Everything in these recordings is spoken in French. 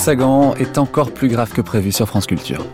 Sagan est encore plus grave que prévu sur France Culture.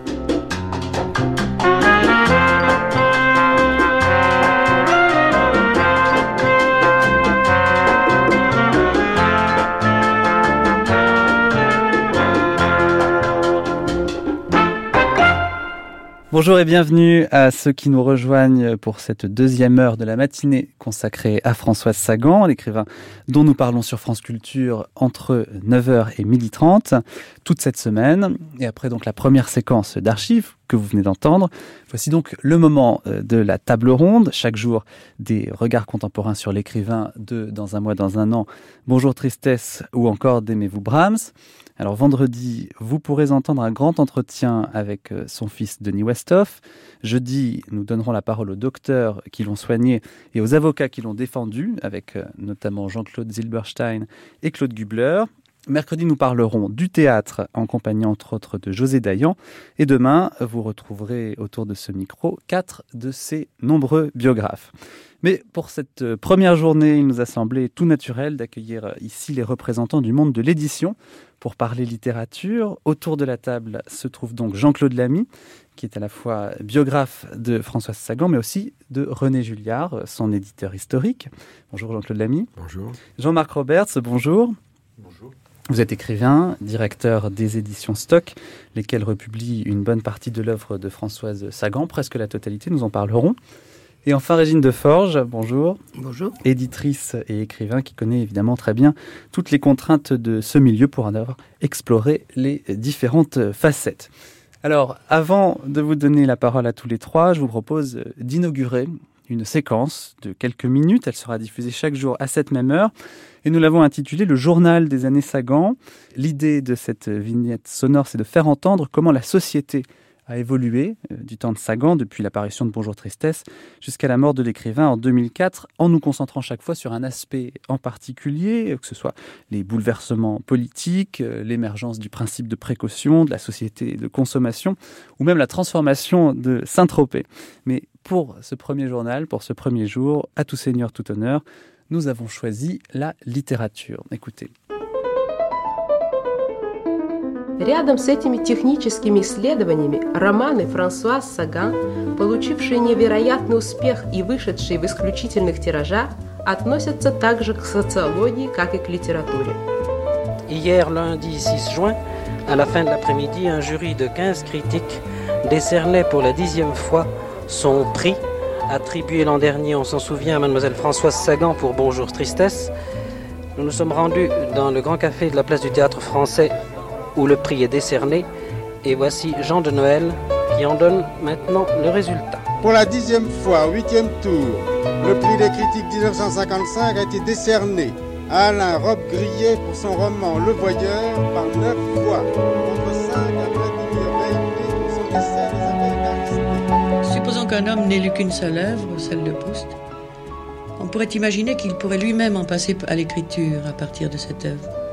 Bonjour et bienvenue à ceux qui nous rejoignent pour cette deuxième heure de la matinée consacrée à Françoise Sagan, l'écrivain dont nous parlons sur France Culture entre 9h et 12h30 toute cette semaine. Et après donc la première séquence d'archives que vous venez d'entendre, voici donc le moment euh, de la table ronde. Chaque jour, des regards contemporains sur l'écrivain de Dans un mois, dans un an, Bonjour Tristesse ou encore d'Aimez-vous Brahms. Alors vendredi, vous pourrez entendre un grand entretien avec euh, son fils Denis Westhoff. Jeudi, nous donnerons la parole aux docteurs qui l'ont soigné et aux avocats qui l'ont défendu, avec euh, notamment Jean-Claude Zilberstein et Claude Gubler. Mercredi, nous parlerons du théâtre en compagnie entre autres de José Dayan. Et demain, vous retrouverez autour de ce micro quatre de ses nombreux biographes. Mais pour cette euh, première journée, il nous a semblé tout naturel d'accueillir ici les représentants du monde de l'édition pour parler littérature. Autour de la table se trouve donc Jean-Claude Lamy, qui est à la fois biographe de Françoise Sagan, mais aussi de René Julliard, son éditeur historique. Bonjour Jean-Claude Lamy. Bonjour. Jean-Marc Roberts, bonjour. Bonjour. Vous êtes écrivain, directeur des éditions Stock, lesquelles republient une bonne partie de l'œuvre de Françoise Sagan, presque la totalité, nous en parlerons. Et enfin, Régine Deforge, bonjour. Bonjour. Éditrice et écrivain qui connaît évidemment très bien toutes les contraintes de ce milieu pour en avoir exploré les différentes facettes. Alors, avant de vous donner la parole à tous les trois, je vous propose d'inaugurer une séquence de quelques minutes. Elle sera diffusée chaque jour à cette même heure. Et nous l'avons intitulée Le journal des années Sagan. L'idée de cette vignette sonore, c'est de faire entendre comment la société a évolué euh, du temps de Sagan depuis l'apparition de Bonjour Tristesse jusqu'à la mort de l'écrivain en 2004 en nous concentrant chaque fois sur un aspect en particulier, euh, que ce soit les bouleversements politiques, euh, l'émergence du principe de précaution, de la société de consommation ou même la transformation de Saint-Tropez. Mais pour ce premier journal, pour ce premier jour, à tout seigneur, tout honneur, nous avons choisi la littérature. Écoutez. Рядом с этими техническими исследованиями романы Франсуа Саган, получившие невероятный успех и вышедшие в исключительных тиражах, относятся также к социологии, как и к литературе. Hier, lundi 6 juin, à la fin de l'après-midi, un jury de 15 critiques décernait pour la dixième fois son prix, attribué l'an dernier, on s'en souvient, à mademoiselle Françoise Sagan pour Bonjour Tristesse. Nous nous sommes rendus dans le grand café de la place du théâtre français où le prix est décerné. Et voici Jean de Noël qui en donne maintenant le résultat. Pour la dixième fois, huitième tour, le prix des critiques 1955 a été décerné à Alain Rob Grillet pour son roman Le Voyeur par neuf fois, contre cinq à Vladimir Bailey pour son essai Les Supposons qu'un homme n'ait lu qu'une seule œuvre, celle de Proust, on pourrait imaginer qu'il pourrait lui-même en passer à l'écriture à partir de cette œuvre.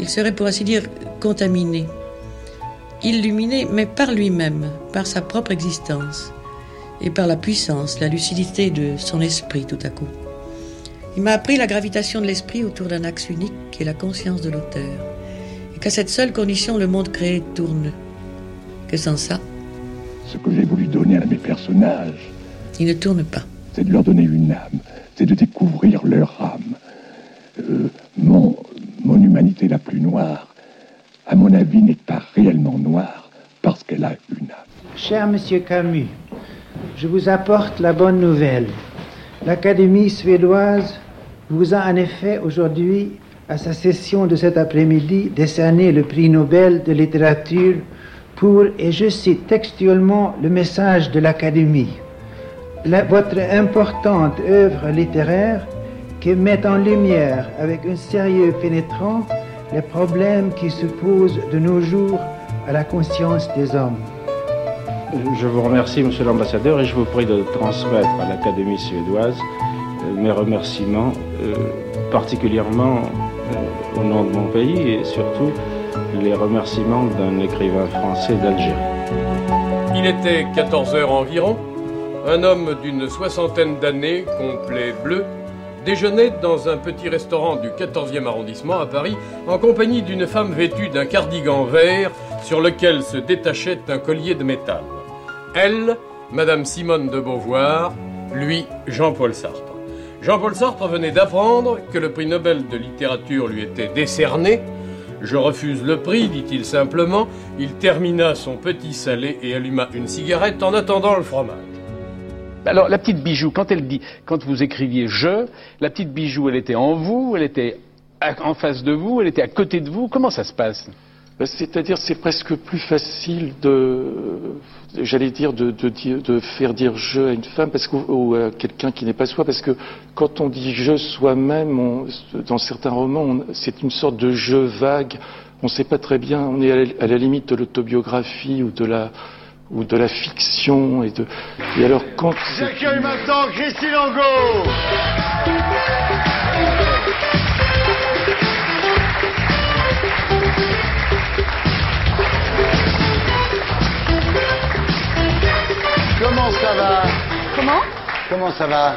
Il serait pour ainsi dire contaminé, illuminé, mais par lui-même, par sa propre existence et par la puissance, la lucidité de son esprit tout à coup. Il m'a appris la gravitation de l'esprit autour d'un axe unique qui est la conscience de l'auteur, et qu'à cette seule condition le monde créé tourne. Que sans ça, Ce que j'ai voulu donner à mes personnages, il ne tourne pas. c'est de leur donner une âme, c'est de découvrir leur âme. Euh, mon, mon humanité la plus noire, à mon avis, n'est pas réellement noire parce qu'elle a une âme. Cher Monsieur Camus, je vous apporte la bonne nouvelle. L'Académie suédoise vous a en effet aujourd'hui, à sa session de cet après-midi, décerné le prix Nobel de littérature pour, et je cite textuellement le message de l'Académie, La- votre importante œuvre littéraire qui met en lumière avec un sérieux pénétrant les problèmes qui se posent de nos jours à la conscience des hommes. Je vous remercie, monsieur l'ambassadeur, et je vous prie de transmettre à l'Académie suédoise euh, mes remerciements, euh, particulièrement euh, au nom de mon pays et surtout les remerciements d'un écrivain français d'Algérie. Il était 14 heures environ. Un homme d'une soixantaine d'années, complet bleu, déjeunait dans un petit restaurant du 14e arrondissement à Paris en compagnie d'une femme vêtue d'un cardigan vert sur lequel se détachait un collier de métal. Elle, Madame Simone de Beauvoir, lui, Jean-Paul Sartre. Jean-Paul Sartre venait d'apprendre que le prix Nobel de littérature lui était décerné. Je refuse le prix, dit-il simplement. Il termina son petit salé et alluma une cigarette en attendant le fromage. Alors, la petite bijou, quand elle dit, quand vous écriviez je, la petite bijou, elle était en vous, elle était en face de vous, elle était à côté de vous. Comment ça se passe? Ben, C'est-à-dire, c'est presque plus facile de, j'allais dire, de, faire dire je à une femme parce que, ou à quelqu'un qui n'est pas soi, parce que quand on dit je soi-même, dans certains romans, c'est une sorte de je vague. On ne sait pas très bien. On est à la limite de l'autobiographie ou de la ou de la fiction et de et alors quand j'accueille maintenant Christine Angot Comment ça va? Comment? Comment ça va?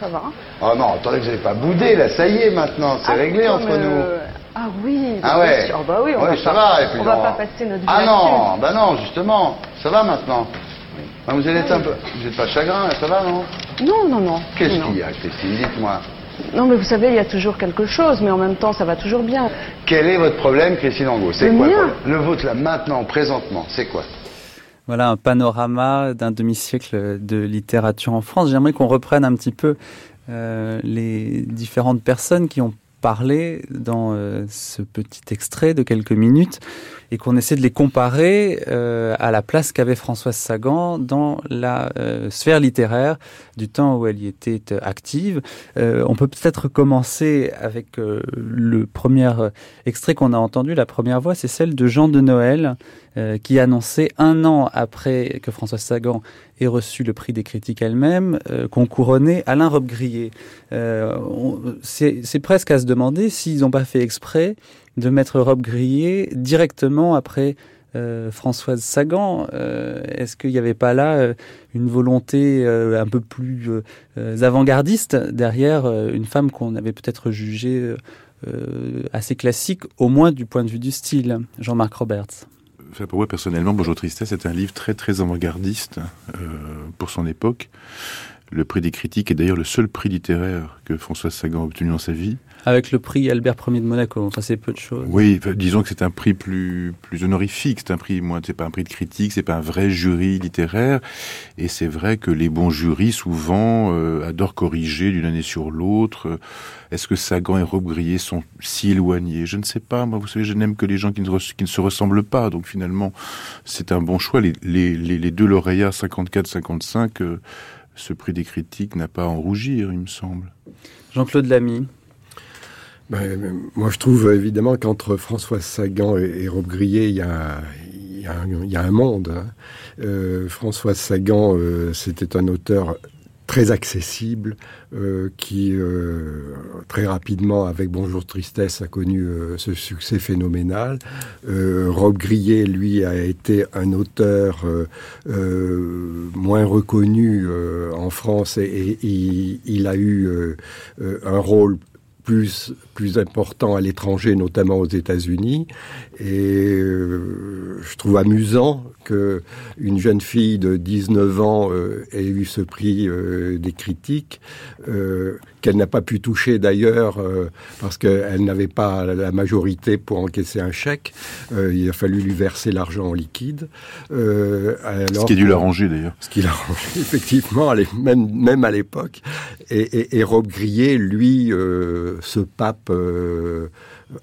Ça va. Oh non, attendez, vous n'avez pas boudé là, ça y est maintenant, c'est ah, réglé entre euh... nous. Ah oui, ah ouais. sûr. Bah oui, on ouais, va, ça pas, va, et puis on va pas passer notre vie Ah non, bah non, justement, ça va maintenant. Oui. vous êtes un peu, vous n'êtes pas chagrin, ça va non? Non, non, non. Qu'est-ce qu'il y a, Christine? Dites-moi. Non, mais vous savez, il y a toujours quelque chose, mais en même temps, ça va toujours bien. Quel est votre problème, Christine Angot? C'est le quoi mien le, le vôtre là, maintenant, présentement, c'est quoi? Voilà un panorama d'un demi-siècle de littérature en France. J'aimerais qu'on reprenne un petit peu euh, les différentes personnes qui ont parlé dans euh, ce petit extrait de quelques minutes et qu'on essaie de les comparer euh, à la place qu'avait Françoise Sagan dans la euh, sphère littéraire du temps où elle y était active. Euh, on peut peut-être commencer avec le premier extrait qu'on a entendu, la première voix, c'est celle de Jean de Noël, qui annonçait un an après que Françoise Sagan ait reçu le prix des critiques elle-même, qu'on couronnait Alain Robbe-Grillet. C'est presque à se demander s'ils n'ont pas fait exprès de mettre Rob Grillet directement après euh, Françoise Sagan. Euh, Est-ce qu'il n'y avait pas là euh, une volonté un peu plus avant-gardiste derrière une femme qu'on avait peut-être jugée assez classique, au moins du point de vue du style Jean-Marc Roberts? Pour moi, personnellement, Bonjour Tristesse est un livre très, très avant-gardiste pour son époque. Le prix des critiques est d'ailleurs le seul prix littéraire que François Sagan a obtenu dans sa vie. Avec le prix Albert Ier de Monaco, enfin c'est peu de choses. Oui, disons que c'est un prix plus plus honorifique, c'est un prix moins c'est pas un prix de critique, c'est pas un vrai jury littéraire et c'est vrai que les bons jurys souvent euh, adorent corriger d'une année sur l'autre. Est-ce que Sagan et Rob Grillet sont si éloignés? Je ne sais pas. Moi, vous savez, je n'aime que les gens qui ne, qui ne, se ressemblent pas. Donc finalement, c'est un bon choix. Les, les deux lauréats 54-55, euh, ce prix des critiques n'a pas à en rougir, il me semble. Jean-Claude Lamy. Ben, moi, je trouve évidemment qu'entre François Sagan et, et Rob Grillet, il y a, il y a, un, il y a un monde. Hein. Euh, François Sagan, euh, c'était un auteur très accessible, euh, qui euh, très rapidement, avec Bonjour Tristesse, a connu euh, ce succès phénoménal. Rob Grillet, lui, a été un auteur moins reconnu en France et, il a eu un rôle plus, plus important à l'étranger, notamment aux États-Unis. Et euh, je trouve amusant que une jeune fille de 19 ans euh, ait eu ce prix euh, des critiques, euh, qu'elle n'a pas pu toucher d'ailleurs euh, parce qu'elle n'avait pas la majorité pour encaisser un chèque. Euh, il a fallu lui verser l'argent en liquide. Euh, alors, ce qui a dû l'arranger d'ailleurs. Ce qui l'a arrangé, effectivement, même, même à l'époque. Et, et, et Rob Grillet, lui, euh, ce pape euh,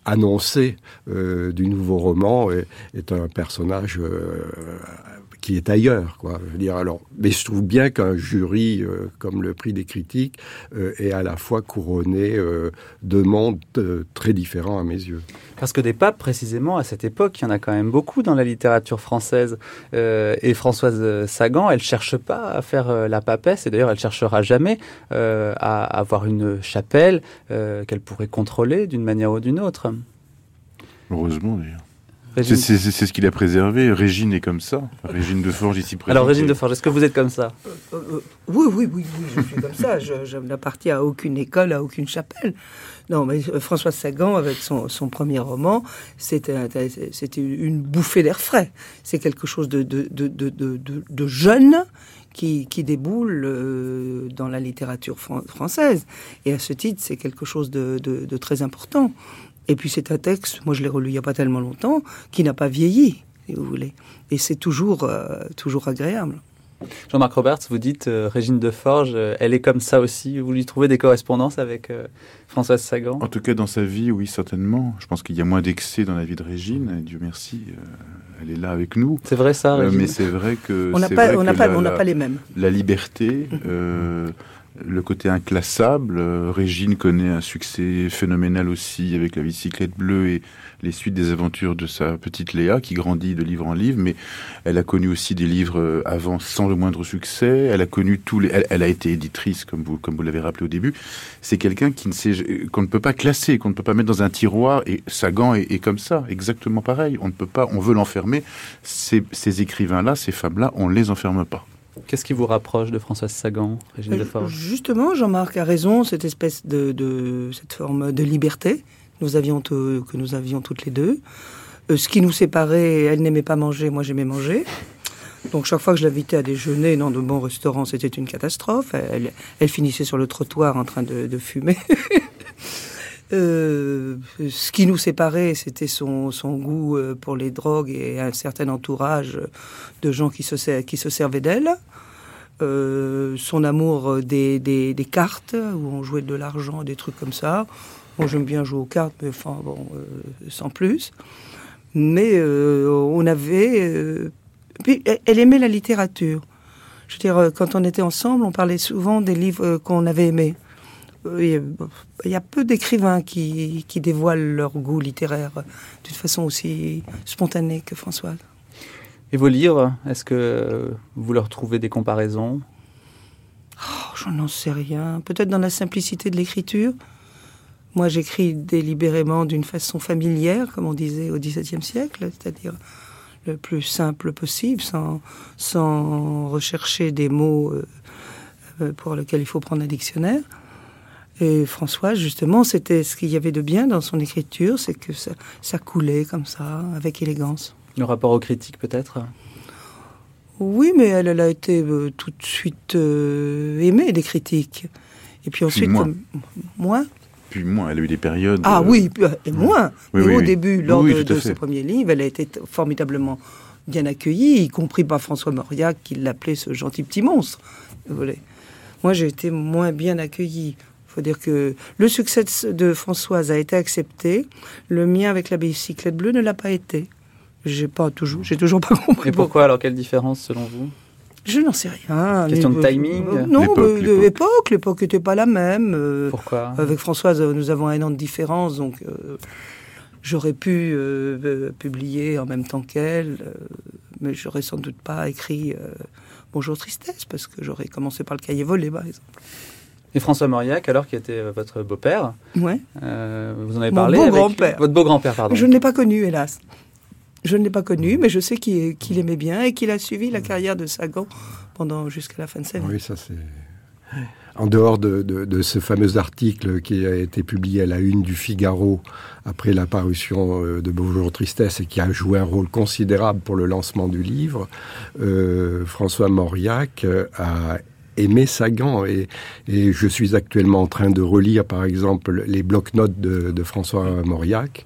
annoncé euh, du nouveau roman est, un personnage euh, qui est ailleurs, quoi. Je veux dire, alors, mais je trouve bien qu'un jury euh, comme le prix des critiques euh, est à la fois couronné euh, de mondes euh, très différents à mes yeux. Parce que des papes, précisément, à cette époque, il y en a quand même beaucoup dans la littérature française. Euh, et Françoise Sagan, elle cherche pas à faire euh, la papesse, et d'ailleurs, elle cherchera jamais euh, à avoir une chapelle euh, qu'elle pourrait contrôler d'une manière ou d'une autre. Heureusement, d'ailleurs. C'est ce qu'il a préservé. Régine est comme ça. Régine de Forge ici présente. Alors Régine de Forge, est-ce que vous êtes comme ça? Euh, euh, Oui, oui, oui, oui, je suis comme ça. Je, je n'appartiens à aucune école, à aucune chapelle. Non, mais euh, François Sagan, avec son, son premier roman, c'était une bouffée d'air frais. C'est quelque chose de, de, de, de, de jeune qui, qui déboule dans la littérature française. Et à ce titre, c'est quelque chose de, de, très important. Et puis c'est un texte, moi je l'ai relu il n'y a pas tellement longtemps, qui n'a pas vieilli, si vous voulez. Et c'est toujours, euh, toujours agréable. Jean-Marc Roberts, vous dites euh, Régine de Forge, euh, elle est comme ça aussi. Vous lui trouvez des correspondances avec Françoise Sagan? En tout cas, dans sa vie, oui, certainement. Je pense qu'il y a moins d'excès dans la vie de Régine. Et Dieu merci, elle est là avec nous. C'est vrai ça, Régine? mais c'est vrai que on n'a pas, on pas, on pas les mêmes. La liberté. Le côté inclassable. Euh, Régine connaît un succès phénoménal aussi avec la bicyclette bleue et les suites des aventures de sa petite Léa qui grandit de livre en livre, mais elle a connu aussi des livres euh, avant sans le moindre succès. Elle a connu tous les, elle, a été éditrice comme vous comme vous l'avez rappelé au début. C'est quelqu'un qui ne sait qu'on ne peut pas classer, qu'on ne peut pas mettre dans un tiroir. Et Sagan est, est comme ça, exactement pareil. On ne peut pas, on veut l'enfermer. Ces, ces écrivains-là, ces femmes-là, on ne les enferme pas. Qu'est-ce qui vous rapproche de Françoise Sagan, Régine euh, Justement, Jean-Marc a raison, cette espèce de, cette forme de liberté que nous avions, que nous avions toutes les deux. Euh, ce qui nous séparait, elle n'aimait pas manger, moi j'aimais manger. Donc chaque fois que je l'invitais à déjeuner dans de bons restaurants, c'était une catastrophe. Elle, finissait sur le trottoir en train de, fumer. Euh, ce qui nous séparait, c'était son, goût pour les drogues et un certain entourage de gens qui se, servaient d'elle. Euh, son amour des, cartes, où on jouait de l'argent, des trucs comme ça. Moi, j'aime bien jouer aux cartes, mais enfin, bon, euh, sans plus. Mais euh, on avait... puis, elle aimait la littérature. Je veux dire, quand on était ensemble, on parlait souvent des livres qu'on avait aimés. Il y a peu d'écrivains qui, qui dévoilent leur goût littéraire d'une façon aussi spontanée que Françoise. Et vos livres, est-ce que vous leur trouvez des comparaisons? Oh, Je n'en sais rien. Peut-être dans la simplicité de l'écriture. Moi, j'écris délibérément d'une façon familière, comme on disait au XVIIe siècle, c'est-à-dire le plus simple possible, sans, sans rechercher des mots euh, euh, pour lesquels il faut prendre un dictionnaire. Et François, justement, c'était ce qu'il y avait de bien dans son écriture, c'est que ça, ça coulait comme ça, avec élégance. Le rapport aux critiques, peut-être? Oui, mais elle, a été euh, tout de suite euh, aimée des critiques. Et puis ensuite, moins. Puis moins, elle a eu des périodes. Ah oui, euh, et moins. mais au début, lors de, de ce premier livre, elle a été formidablement bien accueillie, y compris par François Mauriac, qui l'appelait ce gentil petit monstre. Moi, j'ai été moins bien accueillie. Il faut dire que le succès de Françoise a été accepté, le mien avec la bicyclette bleue ne l'a pas été. J'ai pas toujours, j'ai toujours pas compris. Et pourquoi alors quelle différence selon vous? Je n'en sais rien. Question de timing? Non, de l'époque, l'époque n'était pas la même. Euh, pourquoi? Avec Françoise, nous avons un an de différence, donc euh, j'aurais pu euh, publier en même temps qu'elle, mais j'aurais sans doute pas écrit Bonjour Tristesse, parce que j'aurais commencé par le cahier volé, par exemple. Et François Mauriac, alors, qui était votre beau-père, ouais. vous en avez parlé beau grand-père. Votre beau-grand-père, pardon. Je ne l'ai pas connu, hélas. Je ne l'ai pas connu, mais je sais qu'il aimait bien et qu'il a suivi la carrière de Sagan pendant jusqu'à la fin de sa vie. Oui, ça c'est. En dehors de, ce fameux article qui a été publié à la une du Figaro après l'apparition euh, de Bonjour Tristesse et qui a joué un rôle considérable pour le lancement du livre, euh, François Mauriac euh, a aimé Sagan et, je suis actuellement en train de relire par exemple les blocs-notes de, de, François Mauriac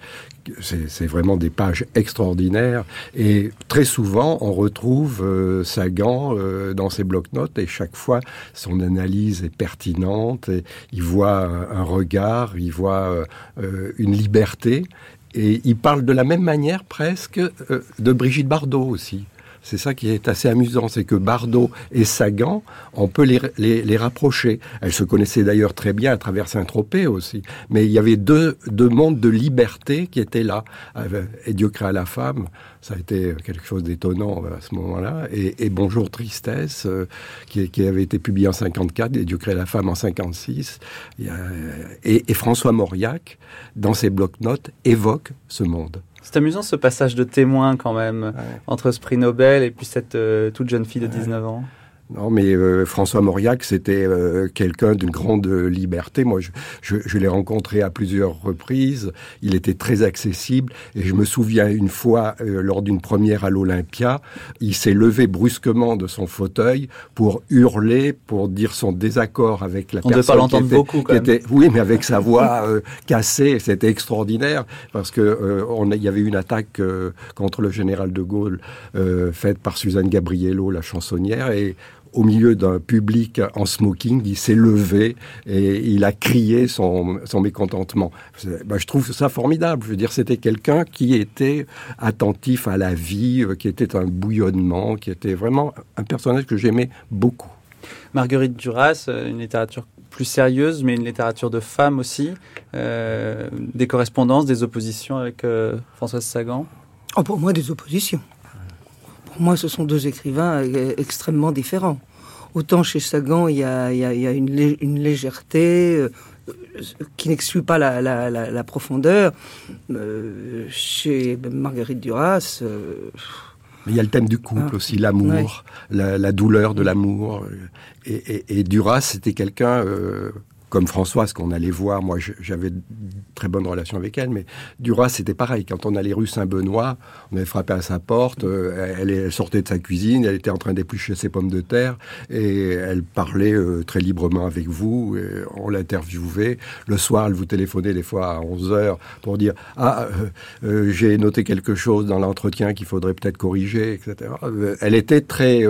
c'est vraiment des pages extraordinaires. Et très souvent, on retrouve euh, Sagan euh, dans ses blocs-notes et chaque fois, son analyse est pertinente. Et il voit un, regard, il voit euh, une liberté. Et il parle de la même manière presque de Brigitte Bardot aussi. C'est ça qui est assez amusant, c'est que Bardot et Sagan, on peut les, les, rapprocher. Elles se connaissaient d'ailleurs très bien à travers Saint-Tropez aussi. Mais il y avait deux, deux mondes de liberté qui étaient là. Euh, et Dieu créa la femme, ça a été quelque chose d'étonnant à ce moment-là. Et, Bonjour Tristesse, euh, qui, qui, avait été publié en 54, et Dieu créa la femme en 56. Et, et François Mauriac, dans ses blocs-notes, évoque ce monde. C'est amusant ce passage de témoin quand même, entre ce prix Nobel et puis cette euh, toute jeune fille de 19 ans. Non, mais euh, François Mauriac, c'était euh, quelqu'un d'une grande liberté. Moi, je, je, je l'ai rencontré à plusieurs reprises. Il était très accessible. Et je me souviens une fois, euh, lors d'une première à l'Olympia, il s'est levé brusquement de son fauteuil pour hurler, pour dire son désaccord avec la On personne. ne pas l'entendre beaucoup, quand même. était- oui, mais avec sa voix euh, cassée, c'était extraordinaire parce que euh, on a- il y avait une attaque euh, contre le général de Gaulle euh, faite par Suzanne Gabriello, la chansonnière, et au milieu d'un public en smoking, il s'est levé et il a crié son, son mécontentement. Ben, je trouve ça formidable. Je veux dire, c'était quelqu'un qui était attentif à la vie, euh, qui était un bouillonnement, qui était vraiment un personnage que j'aimais beaucoup. Marguerite Duras, euh, une littérature plus sérieuse, mais une littérature de femmes aussi. Euh, des correspondances, des oppositions avec euh, Françoise Sagan? Oh, pour moi, des oppositions. Pour moi, ce sont deux écrivains euh, extrêmement différents. Autant chez Sagan, il y a, il y a- il y a une, lé- une légèreté euh, qui n'exclut pas la, la- la- la profondeur. Euh, chez Marguerite Duras, euh, Mais il y a le thème du couple Ah. aussi, l'amour, Ouais. la, la douleur de l'amour. Et, et, et Duras, c'était quelqu'un euh, comme Françoise qu'on allait voir. Moi, j'avais très bonne relation avec elle, mais Duras, c'était pareil. Quand on allait rue Saint-Benoît, on avait frappé à sa porte. euh, elle, sortait de sa cuisine, elle était en train d'éplucher ses pommes de terre et elle parlait euh, très librement avec vous. on l'interviewait. Le soir, elle vous téléphonait des fois à 11 heures pour dire ah euh, j'ai noté quelque chose dans l'entretien qu'il faudrait peut-être corriger, etc. Elle était très,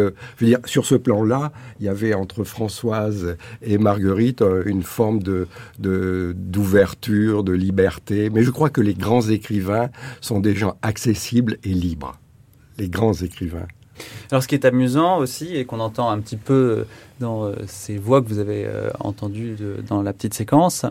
sur ce plan-là, il y avait entre Françoise et Marguerite une forme de d'ouverture, de, liberté. Mais je crois que les grands écrivains sont des gens accessibles et libres. Les grands écrivains. Alors, ce qui est amusant aussi, et qu'on entend un petit peu dans euh, ces voix que vous avez euh, entendues dans la petite séquence,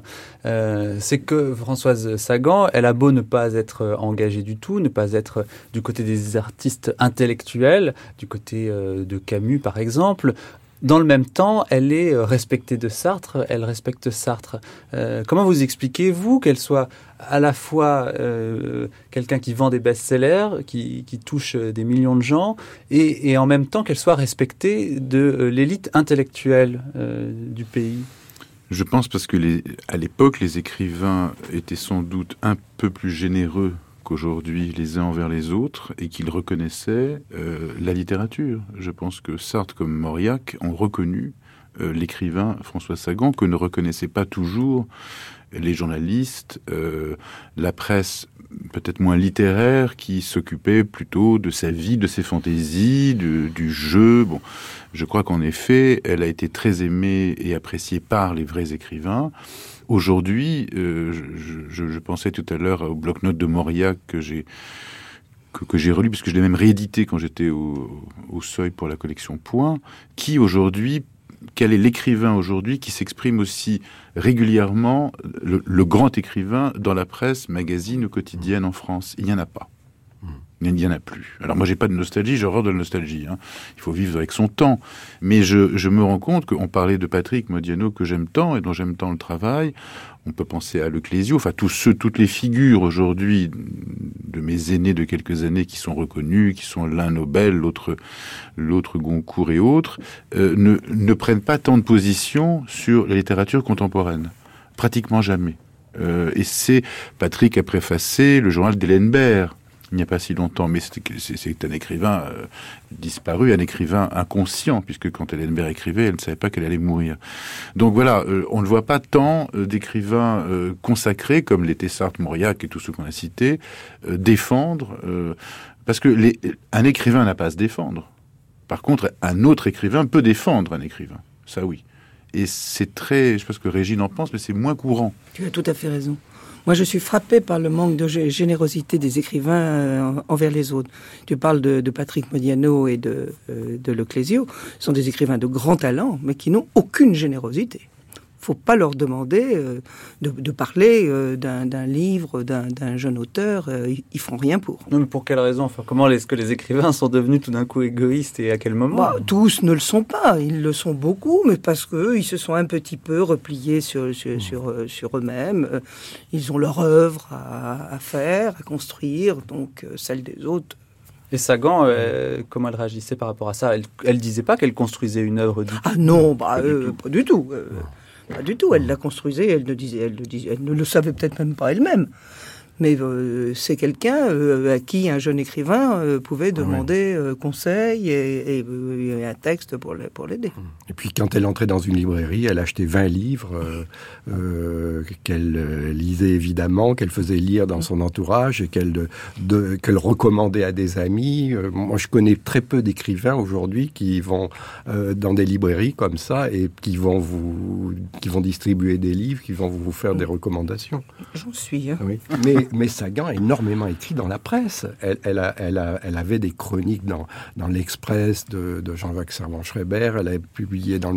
euh, c'est que Françoise Sagan, elle a beau ne pas être engagée du tout, ne pas être du côté des artistes intellectuels, du côté de Camus par exemple, dans le même temps, elle est euh, respectée de Sartre, elle respecte Sartre. Euh, comment vous expliquez-vous qu'elle soit à la fois euh, quelqu'un qui vend des best-sellers, qui, touche des millions de gens, et, en même temps qu'elle soit respectée de l'élite intellectuelle du pays? Je pense parce que à l'époque, les écrivains étaient sans doute un peu plus généreux qu'aujourd'hui les uns envers les autres et qu'ils reconnaissaient euh, la littérature. Je pense que Sartre comme Mauriac ont reconnu euh, l'écrivain François Sagan que ne reconnaissaient pas toujours les journalistes, euh, la presse peut-être moins littéraire qui s'occupait plutôt de sa vie, de ses fantaisies, du jeu. Bon, je crois qu'en effet, elle a été très aimée et appréciée par les vrais écrivains. Aujourd'hui, euh, je, pensais tout à l'heure au bloc-notes de Mauriac que j'ai que, j'ai relu, puisque je l'ai même réédité quand j'étais au, au Seuil pour la collection Point, qui aujourd'hui, quel est l'écrivain aujourd'hui qui s'exprime aussi régulièrement, le, le grand écrivain, dans la presse, magazine ou quotidienne en France? Il n'y en a pas. Il n'y en a plus. Alors moi, j'ai pas de nostalgie, j'ai horreur de la nostalgie. hein. Il faut vivre avec son temps. Mais je, me rends compte qu'on parlait de Patrick Modiano que j'aime tant et dont j'aime tant le travail. On peut penser à Leclésio, enfin tous ceux, toutes les figures aujourd'hui de mes aînés de quelques années qui sont reconnus, qui sont l'un Nobel, l'autre l'autre Goncourt et autres, euh, ne, ne prennent pas tant de position sur la littérature contemporaine. Pratiquement jamais. Euh, et c'est Patrick a préfacé le journal d'Hélène Baird il n'y a pas si longtemps, mais c'est un écrivain euh, disparu, un écrivain inconscient, puisque quand Hélène Baird écrivait, elle ne savait pas qu'elle allait mourir. Donc voilà, euh, on ne voit pas tant euh, d'écrivains consacrés, comme l'était Sartre, Mauriac et tous ceux qu'on a cités, défendre, parce que un écrivain n'a pas à se défendre. Par contre, un autre écrivain peut défendre un écrivain, ça oui. Et c'est très, je ce que Régine en pense, mais c'est moins courant. Tu as tout à fait raison. Moi, je suis frappé par le manque de gé- générosité des écrivains euh, envers les autres. Tu parles de, de Patrick Modiano et de, euh, de Leclésio. Ce sont des écrivains de grand talent, mais qui n'ont aucune générosité. Faut pas leur demander de, parler d'un livre, d'un jeune auteur. ils font rien pour. Non, mais pour quelle raison? Enfin, comment est-ce que les écrivains sont devenus tout d'un coup égoïstes et à quel moment? Bah, Tous ne le sont pas. Ils le sont beaucoup, mais parce que ils se sont un petit peu repliés sur sur, sur, sur eux-mêmes. Ils ont leur œuvre à, à, faire, à construire, donc celle des autres et Sagan, euh, comment elle réagissait par rapport à ça? Elle, elle disait pas qu'elle construisait une œuvre Ah non, bah, pas, du euh, pas, du tout. Euh, pas du tout. Elle la construisait, elle ne, disait, elle, disait, elle ne le savait peut-être même pas elle-même mais euh, c'est quelqu'un euh, à qui un jeune écrivain euh, pouvait ah demander conseil et, et, un texte pour l'aider. Et puis quand elle entrait dans une librairie, elle achetait 20 livres qu'elle lisait évidemment, qu'elle faisait lire dans son entourage et qu'elle recommandait à des amis. moi, je connais très peu d'écrivains aujourd'hui qui vont dans des librairies comme ça et qui vont vous qui vont distribuer des livres, qui vont vous faire des recommandations. J'en suis. Hein. Oui. Mais mais, Sagan a énormément écrit dans la presse. Elle, elle, elle, avait des chroniques dans, dans l'Express de, Jean-Jacques Servan-Schreiber. Elle a publié dans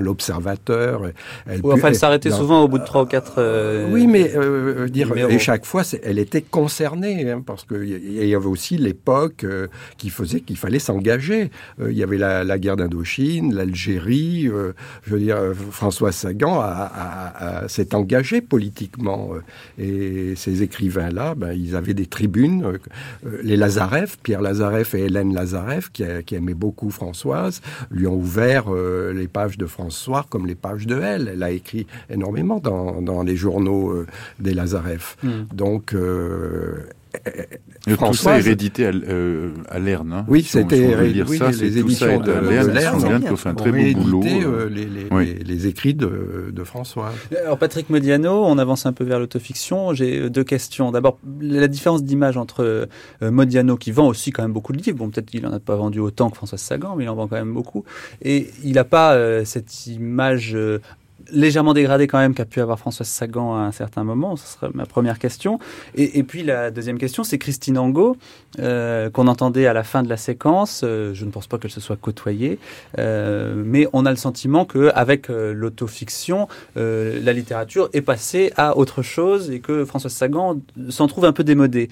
l'Observateur. Elle, enfin, elle s'arrêtait souvent au bout de trois ou quatre. Euh, oui, mais euh, dire, et chaque fois, elle était concernée hein, parce qu'il y avait aussi l'époque euh, qui faisait qu'il fallait s'engager. il y avait la, guerre d'Indochine, l'Algérie. je veux dire, François Sagan s'est engagé politiquement et ses écrivains là ben, ils avaient des tribunes. Euh, euh, les Lazareff, Pierre Lazareff et Hélène Lazareff, qui, qui aimaient beaucoup Françoise, lui ont ouvert euh, les pages de François comme les pages de elle. Elle a écrit énormément dans, dans les journaux des Lazareff. Hmm. Donc, et tout ça est réédité à, euh, à Lerne. Hein. Oui, c'était oui, ça, les éditions de Lerne, Lerne, qui ont fait un très beau boulot. Euh, les, les, oui. les, écrits de, de, François. Alors Patrick Modiano, on avance un peu vers l'autofiction. J'ai deux questions. D'abord, la différence d'image entre euh, Modiano, qui vend aussi quand même beaucoup de livres. Bon, peut-être qu'il en a pas vendu autant que François Sagan, mais il en vend quand même beaucoup. Et il n'a pas euh, cette image légèrement dégradé quand même qu'a pu avoir Françoise Sagan à un certain moment Ce serait ma première question. Et, puis la deuxième question, c'est Christine Angot, euh, qu'on entendait à la fin de la séquence. Euh, je ne pense pas qu'elle se soit côtoyée, euh, mais on a le sentiment qu'avec l'autofiction, la littérature est passée à autre chose et que Françoise Sagan s'en trouve un peu démodée.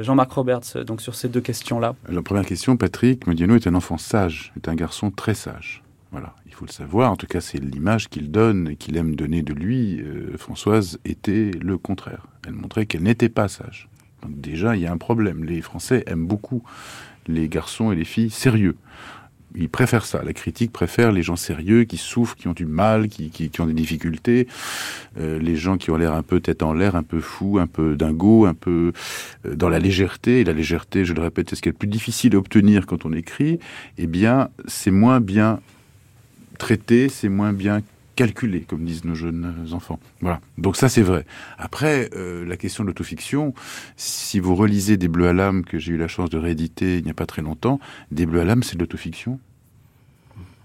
Jean-Marc Roberts, donc sur ces deux questions-là. La première question, Patrick Modiano est un enfant sage, est un garçon très sage. Voilà, il faut le savoir. En tout cas, c'est l'image qu'il donne et qu'il aime donner de lui. Euh, Françoise était le contraire. Elle montrait qu'elle n'était pas sage. Déjà, il y a un problème. Les Français aiment beaucoup les garçons et les filles sérieux. Ils préfèrent ça. La critique préfère les gens sérieux, qui souffrent, qui ont du mal, qui, qui, ont des difficultés. Euh, les gens qui ont l'air un peu tête en l'air, un peu fou, un peu dingo, un peu euh, dans la légèreté. Et la légèreté, je le répète, c'est ce qui est le plus difficile à obtenir quand on écrit. Eh bien, c'est moins bien traité, c'est moins bien calculé, comme disent nos jeunes enfants. Voilà. Donc ça, c'est vrai. Après, euh, la question de l'autofiction, si vous relisez Des Bleus à l'âme, que j'ai eu la chance de rééditer il n'y a pas très longtemps, Des Bleus à l'âme, c'est de l'autofiction.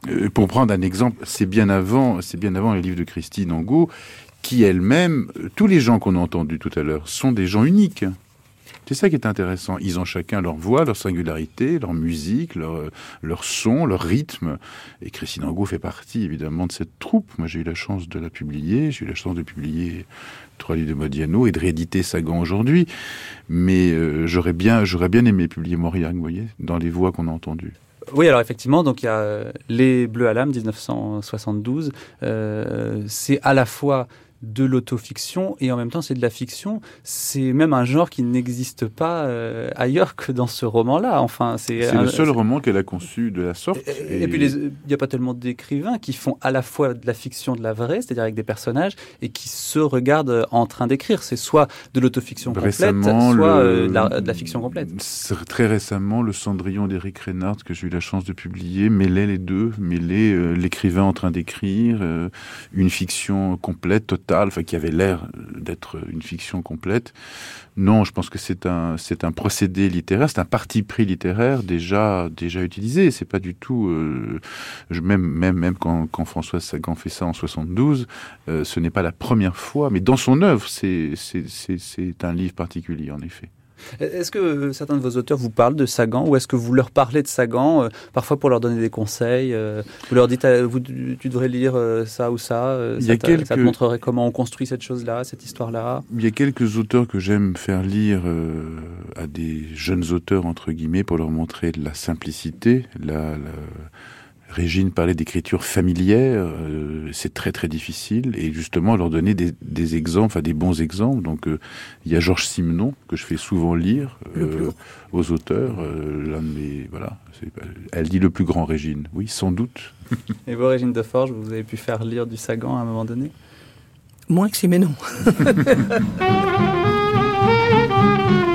Euh, pour prendre un exemple, c'est bien avant, c'est bien avant les livres de Christine Angot, qui elle-même, euh, tous les gens qu'on a entendus tout à l'heure, sont des gens uniques. C'est ça qui est intéressant. Ils ont chacun leur voix, leur singularité, leur musique, leur, son, leur rythme. Et Christine Angot fait partie évidemment de cette troupe. Moi j'ai eu la chance de la publier, j'ai eu la chance de publier trois livres de Modiano et de rééditer Sagan aujourd'hui. Mais euh, j'aurais bien, bien aimé publier Mauriac, vous voyez, dans les voix qu'on a entendues. Oui, alors effectivement, donc il y a euh, Les Bleus à l'âme, 1972. Euh, c'est à la fois de l'autofiction et en même temps c'est de la fiction. C'est même un genre qui n'existe pas euh, ailleurs que dans ce roman-là. Enfin, c'est le seul roman qu'elle a conçu de la sorte. Et, puis il n'y a pas tellement d'écrivains qui font à la fois de la fiction de la vraie, c'est-à-dire avec des personnages, et qui se regardent en train d'écrire. C'est soit de l'autofiction complète, soit euh, de, la, fiction complète. Très récemment, le Cendrillon d'Éric Reynard que j'ai eu la chance de publier mêlait les deux, mêlait euh, l'écrivain en train d'écrire, une fiction complète, totale enfin qui avait l'air d'être une fiction complète. Non, je pense que c'est un c'est un procédé littéraire, c'est un parti pris littéraire déjà déjà utilisé. C'est pas du tout euh, même même même quand, quand François Sagan fait ça en 72, euh, ce n'est pas la première fois, mais dans son œuvre, c'est c'est c'est un livre particulier en effet. Est-ce que euh, certains de vos auteurs vous parlent de Sagan ou est-ce que vous leur parlez de Sagan, euh, parfois pour leur donner des conseils euh, Vous leur dites, vous, tu devrais lire ça ou ça, Il y quelques... ça te montrerait comment on construit cette chose-là, cette histoire-là? Il y a quelques auteurs que j'aime faire lire à des jeunes auteurs, entre guillemets, pour leur montrer la simplicité, la, la Régine parlait d'écriture familière, euh, c'est très très difficile, et justement leur donner des, exemples, enfin des bons exemples. Donc euh, il y a Georges Simenon que je fais souvent lire euh, aux auteurs. l'un de mes voilà, elle dit le plus grand Régine, oui, sans doute. et vous, Régine de Forge, vous avez pu faire lire du Sagan à un moment donné? Moins que Simenon.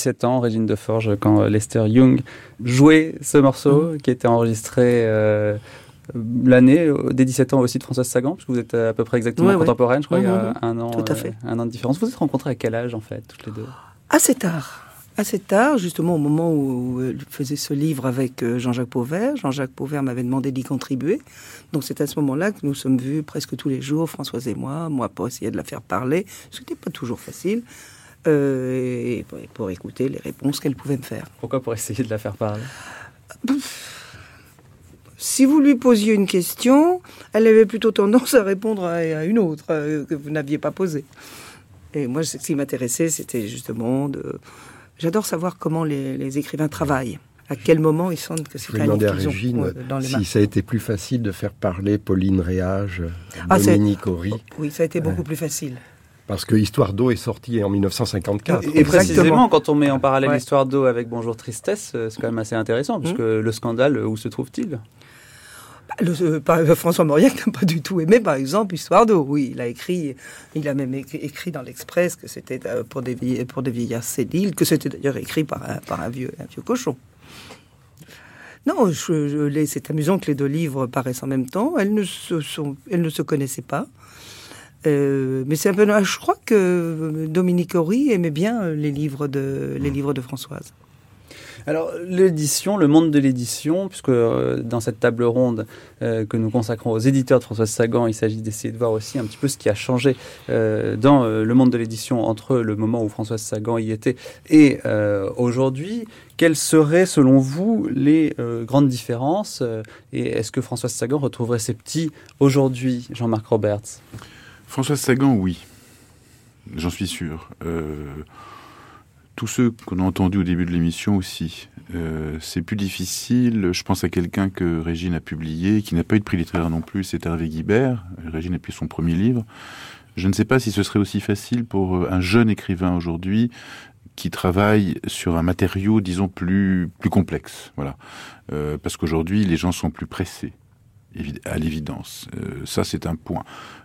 17 ans, Régine de Forge, quand Lester Young jouait ce morceau, mm. qui était enregistré euh, l'année des 17 ans aussi de Françoise Sagan, puisque vous êtes à peu près exactement contemporaine, je crois, il y a un an, Tout à fait. Euh, un an de différence. Vous vous êtes rencontrés à quel âge, en fait, toutes les deux? Assez tard. Assez tard, justement au moment où je faisais ce livre avec euh, Jean-Jacques Pauvert. Jean-Jacques Pauvert m'avait demandé d'y contribuer. Donc c'est à ce moment-là que nous sommes vus presque tous les jours, Françoise et moi, moi pour essayer de la faire parler, ce n'était pas toujours facile. Euh, et pour, écouter les réponses qu'elle pouvait me faire. Pourquoi pour essayer de la faire parler? Si vous lui posiez une question, elle avait plutôt tendance à répondre à, une autre euh, que vous n'aviez pas posée. Et moi, ce qui m'intéressait, c'était justement de. J'adore savoir comment les, écrivains travaillent. À quel moment ils sentent que c'est un livre à Régine dans les si ça a été plus facile de faire parler Pauline Réage, ah, Dominique Horry. Oui, ça a été beaucoup plus facile. Parce que Histoire d'eau est sortie en 1954. Et, précisément, quand on met en parallèle Histoire d'eau avec Bonjour Tristesse, euh, c'est quand même assez intéressant, puisque mmh. le scandale, où se trouve-t-il? Bah, le, euh, François Mauriac n'a pas du tout aimé, par exemple, Histoire d'eau. Oui, il a écrit, il a même écrit, dans l'Express que c'était euh, pour des, pour des vieillards sédiles, que c'était d'ailleurs écrit par un, par un vieux, un vieux cochon. Non, je, c'est amusant que les deux livres paraissent en même temps. Elles ne se, sont, elles ne se connaissaient pas. Euh, mais c'est un peu. Je crois que Dominique Horry aimait bien les livres de, les livres de Françoise. Alors l'édition, le monde de l'édition, puisque euh, dans cette table ronde euh, que nous consacrons aux éditeurs de Françoise Sagan, il s'agit d'essayer de voir aussi un petit peu ce qui a changé dans le monde de l'édition entre le moment où Françoise Sagan y était et aujourd'hui. Quelles seraient selon vous les grandes différences Et est-ce que Françoise Sagan retrouverait ses petits aujourd'hui, Jean-Marc Roberts? Françoise Sagan, oui. J'en suis sûr. Euh, tous ceux qu'on a entendus au début de l'émission aussi. Euh, c'est plus difficile. Je pense à quelqu'un que Régine a publié, qui n'a pas eu de prix littéraire non plus, c'est Hervé Guibert. Régine a publié son premier livre. Je ne sais pas si ce serait aussi facile pour euh, un jeune écrivain aujourd'hui qui travaille sur un matériau, disons, plus, plus complexe. Voilà. parce qu'aujourd'hui, les gens sont plus pressés à l'évidence. Euh, ça, c'est un point.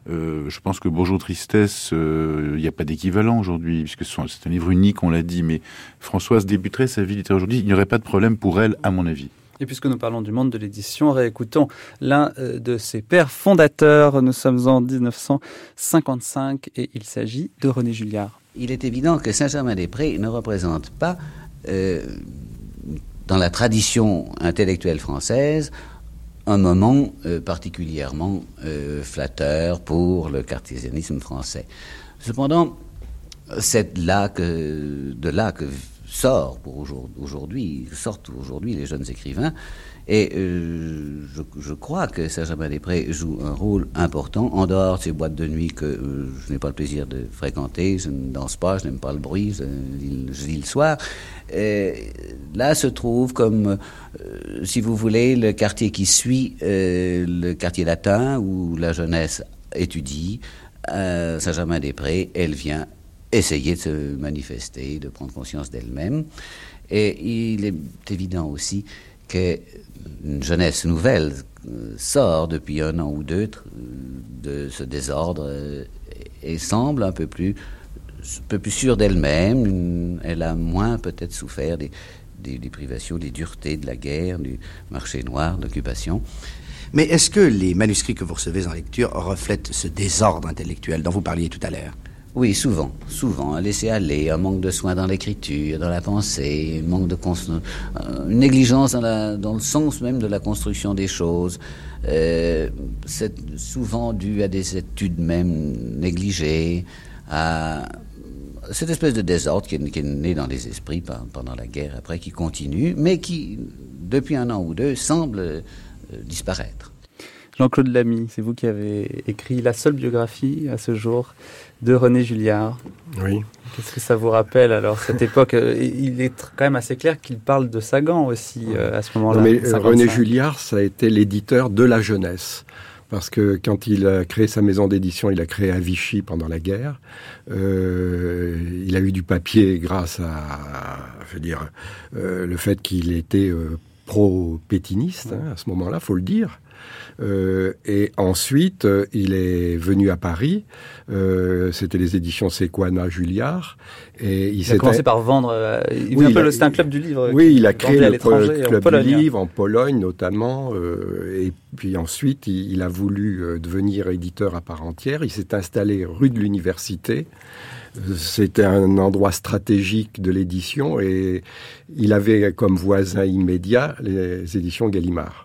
Euh, je pense que Bonjour Tristesse, il euh, n'y a pas d'équivalent aujourd'hui, puisque c'est un livre unique, on l'a dit, mais Françoise débuterait sa vie littéraire aujourd'hui, il n'y aurait pas de problème pour elle, à mon avis. Et puisque nous parlons du monde de l'édition, réécoutons l'un de ses pères fondateurs. Nous sommes en 1955 et il s'agit de René Julliard. Il est évident que Saint-Germain-des-Prés ne représente pas, dans la tradition intellectuelle française, un moment euh, particulièrement euh, flatteur pour le cartésianisme français. Cependant, c'est là que, de là que sort pour aujourd'hui, sortent aujourd'hui les jeunes écrivains. Et euh, je, crois que Saint-Germain-des-Prés joue un rôle important en dehors de ces boîtes de nuit que euh, je n'ai pas le plaisir de fréquenter. Je ne danse pas, je n'aime pas le bruit, je, lis le soir. Là se trouve comme, euh, si vous voulez, le quartier qui suit le quartier latin où la jeunesse étudie. Saint-Germain-des-Prés, elle vient essayer de se manifester, de prendre conscience d'elle-même. Et il est évident aussi que une jeunesse nouvelle euh, sort depuis un an ou deux de ce désordre euh, et semble un peu plus, un peu plus sûre d'elle-même. Elle a moins peut-être souffert des, des, privations, des duretés de la guerre, du marché noir, d'occupation. Mais est-ce que les manuscrits que vous recevez en lecture reflètent ce désordre intellectuel dont vous parliez tout à l'heure? Oui, souvent, souvent. Un laisser aller, un manque de soin dans l'écriture, dans la pensée, un manque de euh, une négligence dans, le sens même de la construction des choses. Euh, c'est souvent dû à des études même négligées, à cette espèce de désordre qui est, né dans les esprits pendant la guerre après, qui continue, mais qui, depuis un an ou deux, semble euh, disparaître. Jean-Claude Lamy, c'est vous qui avez écrit la seule biographie à ce jour de René Julliard. Oui. Qu'est-ce que ça vous rappelle alors cette époque? Euh, Il est quand même assez clair qu'il parle de Sagan aussi euh, à ce moment-là. Mais euh, René Julliard, ça a été l'éditeur de la jeunesse. Parce que quand il a créé sa maison d'édition, il a créé à Vichy pendant la guerre. il a eu du papier grâce à, je veux dire, le fait qu'il était pro-pétiniste hein, à ce moment-là, faut le dire. Euh, et ensuite, euh, il est venu à Paris. Euh, c'était les éditions Sequana Julliard. Et il, a commencé par vendre. il oui, un un club du livre. Oui, il a créé le club du livre en Pologne notamment. et puis ensuite, il, a voulu devenir éditeur à part entière. Il s'est installé rue de l'Université. C'était un endroit stratégique de l'édition et il avait comme voisin immédiat les éditions Gallimard.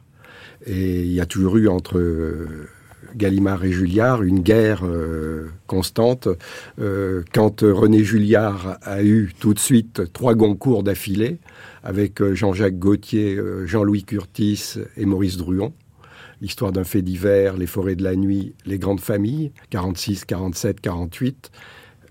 Et il y a toujours eu entre euh, Gallimard et Julliard une guerre euh, constante. Euh, quand René Julliard a eu tout de suite trois Goncourt d'affilée, avec Jean-Jacques Gauthier, Jean-Louis Curtis et Maurice Druon, l'histoire d'un fait divers, les forêts de la nuit, les grandes familles, 46, 47, 48,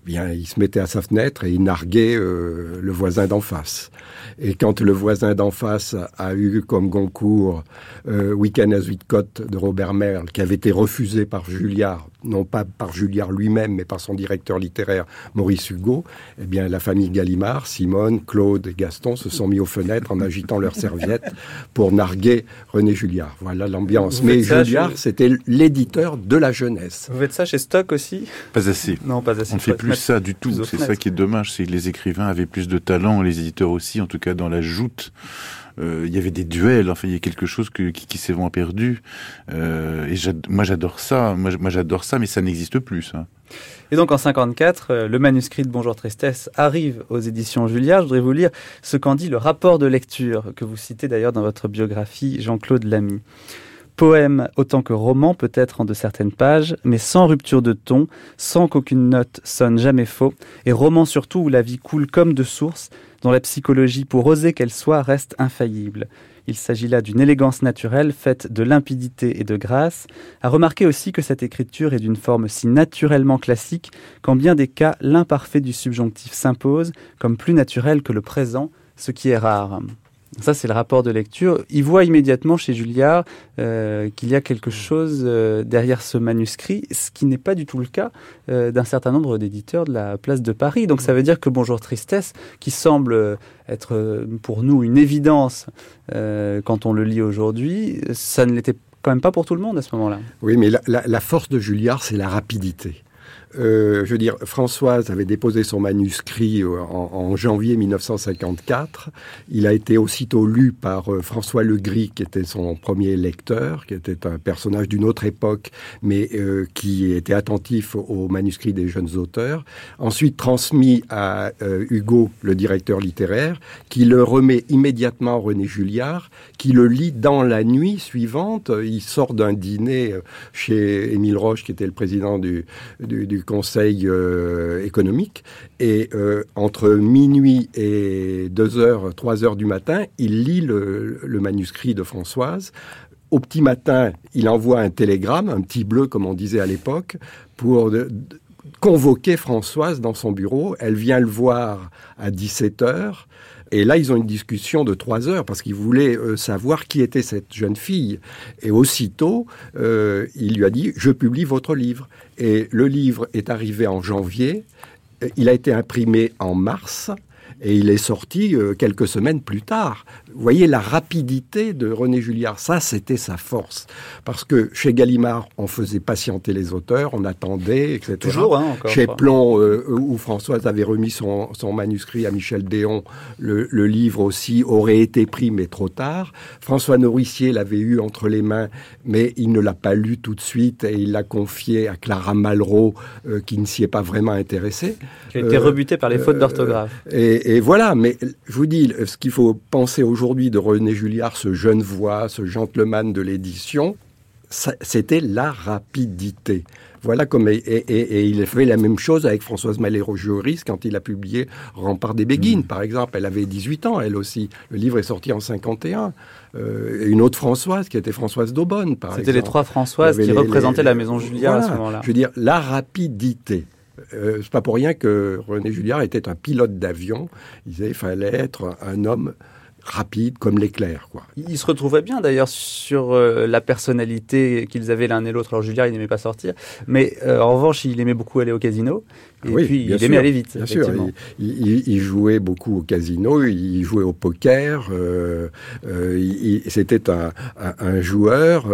bien, il se mettait à sa fenêtre et il narguait le voisin d'en face. Et quand le voisin d'en face a eu comme Goncourt euh, Week-end à Zuidcote de Robert Merle, qui avait été refusé par Julliard, non pas par Julliard lui-même, mais par son directeur littéraire Maurice Hugo, eh bien la famille Gallimard, Simone, Claude et Gaston se sont mis aux fenêtres en agitant leurs serviettes pour narguer René Julliard. Voilà l'ambiance. Mais Julliard, c'était l'éditeur de la jeunesse. Vous faites ça chez Stock aussi? Pas assez. Non, pas assez. On ne fait plus ça du tout. C'est ça qui est dommage, c'est que les écrivains avaient plus de talent, les éditeurs aussi, en tout cas dans la joute. Euh, il y avait des duels, enfin il y a quelque chose qui, s'est vraiment perdu. Euh, et moi j'adore ça, moi, j'adore ça, mais ça n'existe plus. Et donc en 54, euh, le manuscrit de Bonjour Tristesse arrive aux éditions Julliard. Je voudrais vous lire ce qu'en dit le rapport de lecture que vous citez d'ailleurs dans votre biographie, Jean-Claude Lamy. Poème autant que roman peut-être en de certaines pages, mais sans rupture de ton, sans qu'aucune note sonne jamais faux, et roman surtout où la vie coule comme de source, dont la psychologie, pour oser qu'elle soit, reste infaillible. Il s'agit là d'une élégance naturelle faite de limpidité et de grâce. À remarquer aussi que cette écriture est d'une forme si naturellement classique qu'en bien des cas, l'imparfait du subjonctif s'impose comme plus naturel que le présent, ce qui est rare. Ça, c'est le rapport de lecture. Il voit immédiatement chez Julliard euh, qu'il y a quelque chose euh, derrière ce manuscrit, ce qui n'est pas du tout le cas euh, d'un certain nombre d'éditeurs de la place de Paris. Donc ça veut dire que Bonjour Tristesse, qui semble être pour nous une évidence quand on le lit aujourd'hui, ça ne l'était quand même pas pour tout le monde à ce moment-là. Oui, mais la force de Julliard, c'est la rapidité. Euh, je veux dire, Françoise avait déposé son manuscrit euh, en, janvier 1954. Il a été aussitôt lu par euh, François Legris, qui était son premier lecteur, qui était un personnage d'une autre époque, mais qui était attentif au manuscrit des jeunes auteurs. Ensuite transmis à Hugo, le directeur littéraire, qui le remet immédiatement à René Julliard, qui le lit dans la nuit suivante. Il sort d'un dîner chez Émile Roche, qui était le président du, du, du Conseil euh, économique. Et euh, entre minuit et 2 heures, 3 heures du matin, il lit le, manuscrit de Françoise. Au petit matin, il envoie un télégramme, un petit bleu comme on disait à l'époque, pour convoquer Françoise dans son bureau. Elle vient le voir à 17 heures. Et là, ils ont une discussion de trois heures parce qu'il voulait euh, savoir qui était cette jeune fille. Et aussitôt, euh, il lui a dit Je publie votre livre. Et le livre est arrivé en janvier. Euh, Il a été imprimé en mars. Et il est sorti euh, quelques semaines plus tard. Vous voyez la rapidité de René Julliard. Ça, c'était sa force. Parce que chez Gallimard, on faisait patienter les auteurs, on attendait, etc. Toujours, hein, encore, Chez. Plon, euh, où Françoise avait remis son, son manuscrit à Michel Déon, le, le livre aussi aurait été pris, mais trop tard. François Nourricier l'avait eu entre les mains, mais il ne l'a pas lu tout de suite et il l'a confié à Clara Malraux, euh, qui ne s'y est pas vraiment intéressée. Qui a été rebutée par les fautes d'orthographe. Et, et voilà, mais je vous dis, ce qu'il faut penser aujourd'hui de René Julliard, ce jeune voix, ce gentleman de l'édition, c'était la rapidité. Voilà comme et, et- et il fait la même chose avec Françoise Malero-Joris quand il a publié Rempart des Mm. Béguines, par exemple. Elle avait 18 ans, elle aussi. Le livre est sorti en 51. Euh, et une autre Françoise qui était Françoise d'Aubonne, par exemple. C'était les trois Françoises qui les- représentaient les- la maison Julliard à ce Voilà. moment-là. Je veux dire, la rapidité. Euh, c'est pas pour rien que René Julliard était un pilote d'avion. Il disait fallait être un homme rapide comme l'éclair, quoi. Ils se retrouvaient bien d'ailleurs sur euh, la personnalité qu'ils avaient l'un et l'autre. Alors Julliard, il n'aimait pas sortir, mais euh, en revanche, il aimait beaucoup aller au casino. Et Oui, puis, il aimait aller vite. Bien sûr, il, il- il jouait beaucoup au casino, il jouait au poker. euh, C'était un, un- un joueur.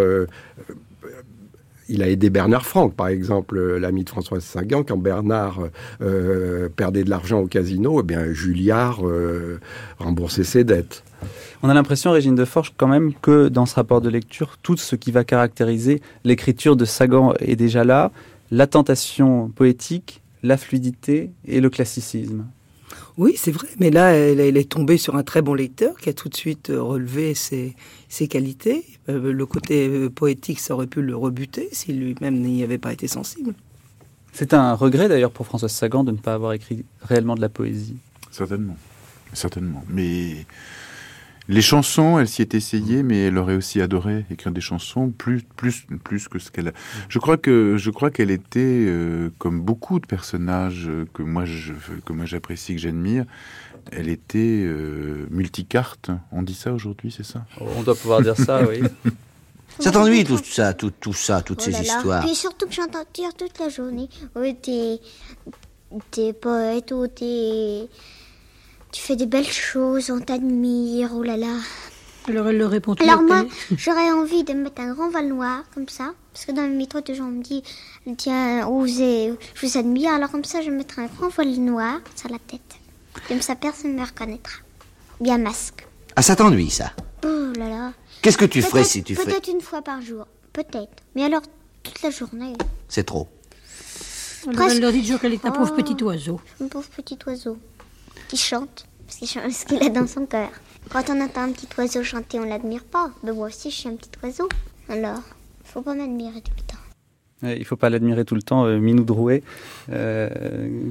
Euh, il a aidé Bernard Franck, par exemple, euh, l'ami de François Sagan, quand Bernard euh, perdait de l'argent au casino, eh bien Julliard euh, remboursait ses dettes. On a l'impression, Régine Deforge, quand même, que dans ce rapport de lecture, tout ce qui va caractériser l'écriture de Sagan est déjà là. La tentation poétique, la fluidité et le classicisme. Oui, c'est vrai, mais là, elle, elle est tombée sur un très bon lecteur qui a tout de suite euh, relevé ses, ses qualités. Euh, le côté euh, poétique, ça aurait pu le rebuter si lui-même n'y avait pas été sensible. C'est un regret d'ailleurs pour Françoise Sagan de ne pas avoir écrit réellement de la poésie. Certainement. Certainement. Mais les chansons, elle s'y est essayée, mais elle aurait aussi adoré écrire des chansons plus, plus, plus que ce qu'elle a. Je crois que, je crois qu'elle était, euh, comme beaucoup de personnages que moi, je, que moi j'apprécie, que j'admire, elle était euh, multicarte. On dit ça aujourd'hui, c'est ça? On doit pouvoir dire ça, oui. Ça t'ennuie tout ça, tout, tout ça, toutes Oh ces là là. histoires Puis surtout que j'entends dire toute la journée, oui, t'es, t'es poète ou t'es, tu fais des belles choses, on t'admire, oh là là. Alors elle le répond Alors toujours moi, j'aurais envie de me mettre un grand voile noir, comme ça, parce que dans le métro, toujours on me dit, tiens, êtes- je vous admire, alors comme ça, je vais mettre un grand voile noir sur la tête. Comme ça, personne ne me reconnaîtra. Bien masque. Ah, ça t'ennuie, ça Oh là là. Qu'est-ce que tu ferais si tu ferais Peut-être une fois par jour, peut-être. Mais alors, toute la journée. C'est trop. Alors elle leur dit toujours qu'elle est un pauvre Oh. petit oiseau. Un pauvre petit oiseau qui chante, parce qu'il a dans son cœur. Quand on entend un petit oiseau chanter, on l'admire pas. Mais moi aussi, je suis un petit oiseau. Alors, faut pas m'admirer tout le temps. Il ne faut pas l'admirer tout le temps, euh, Minou Drouet, euh,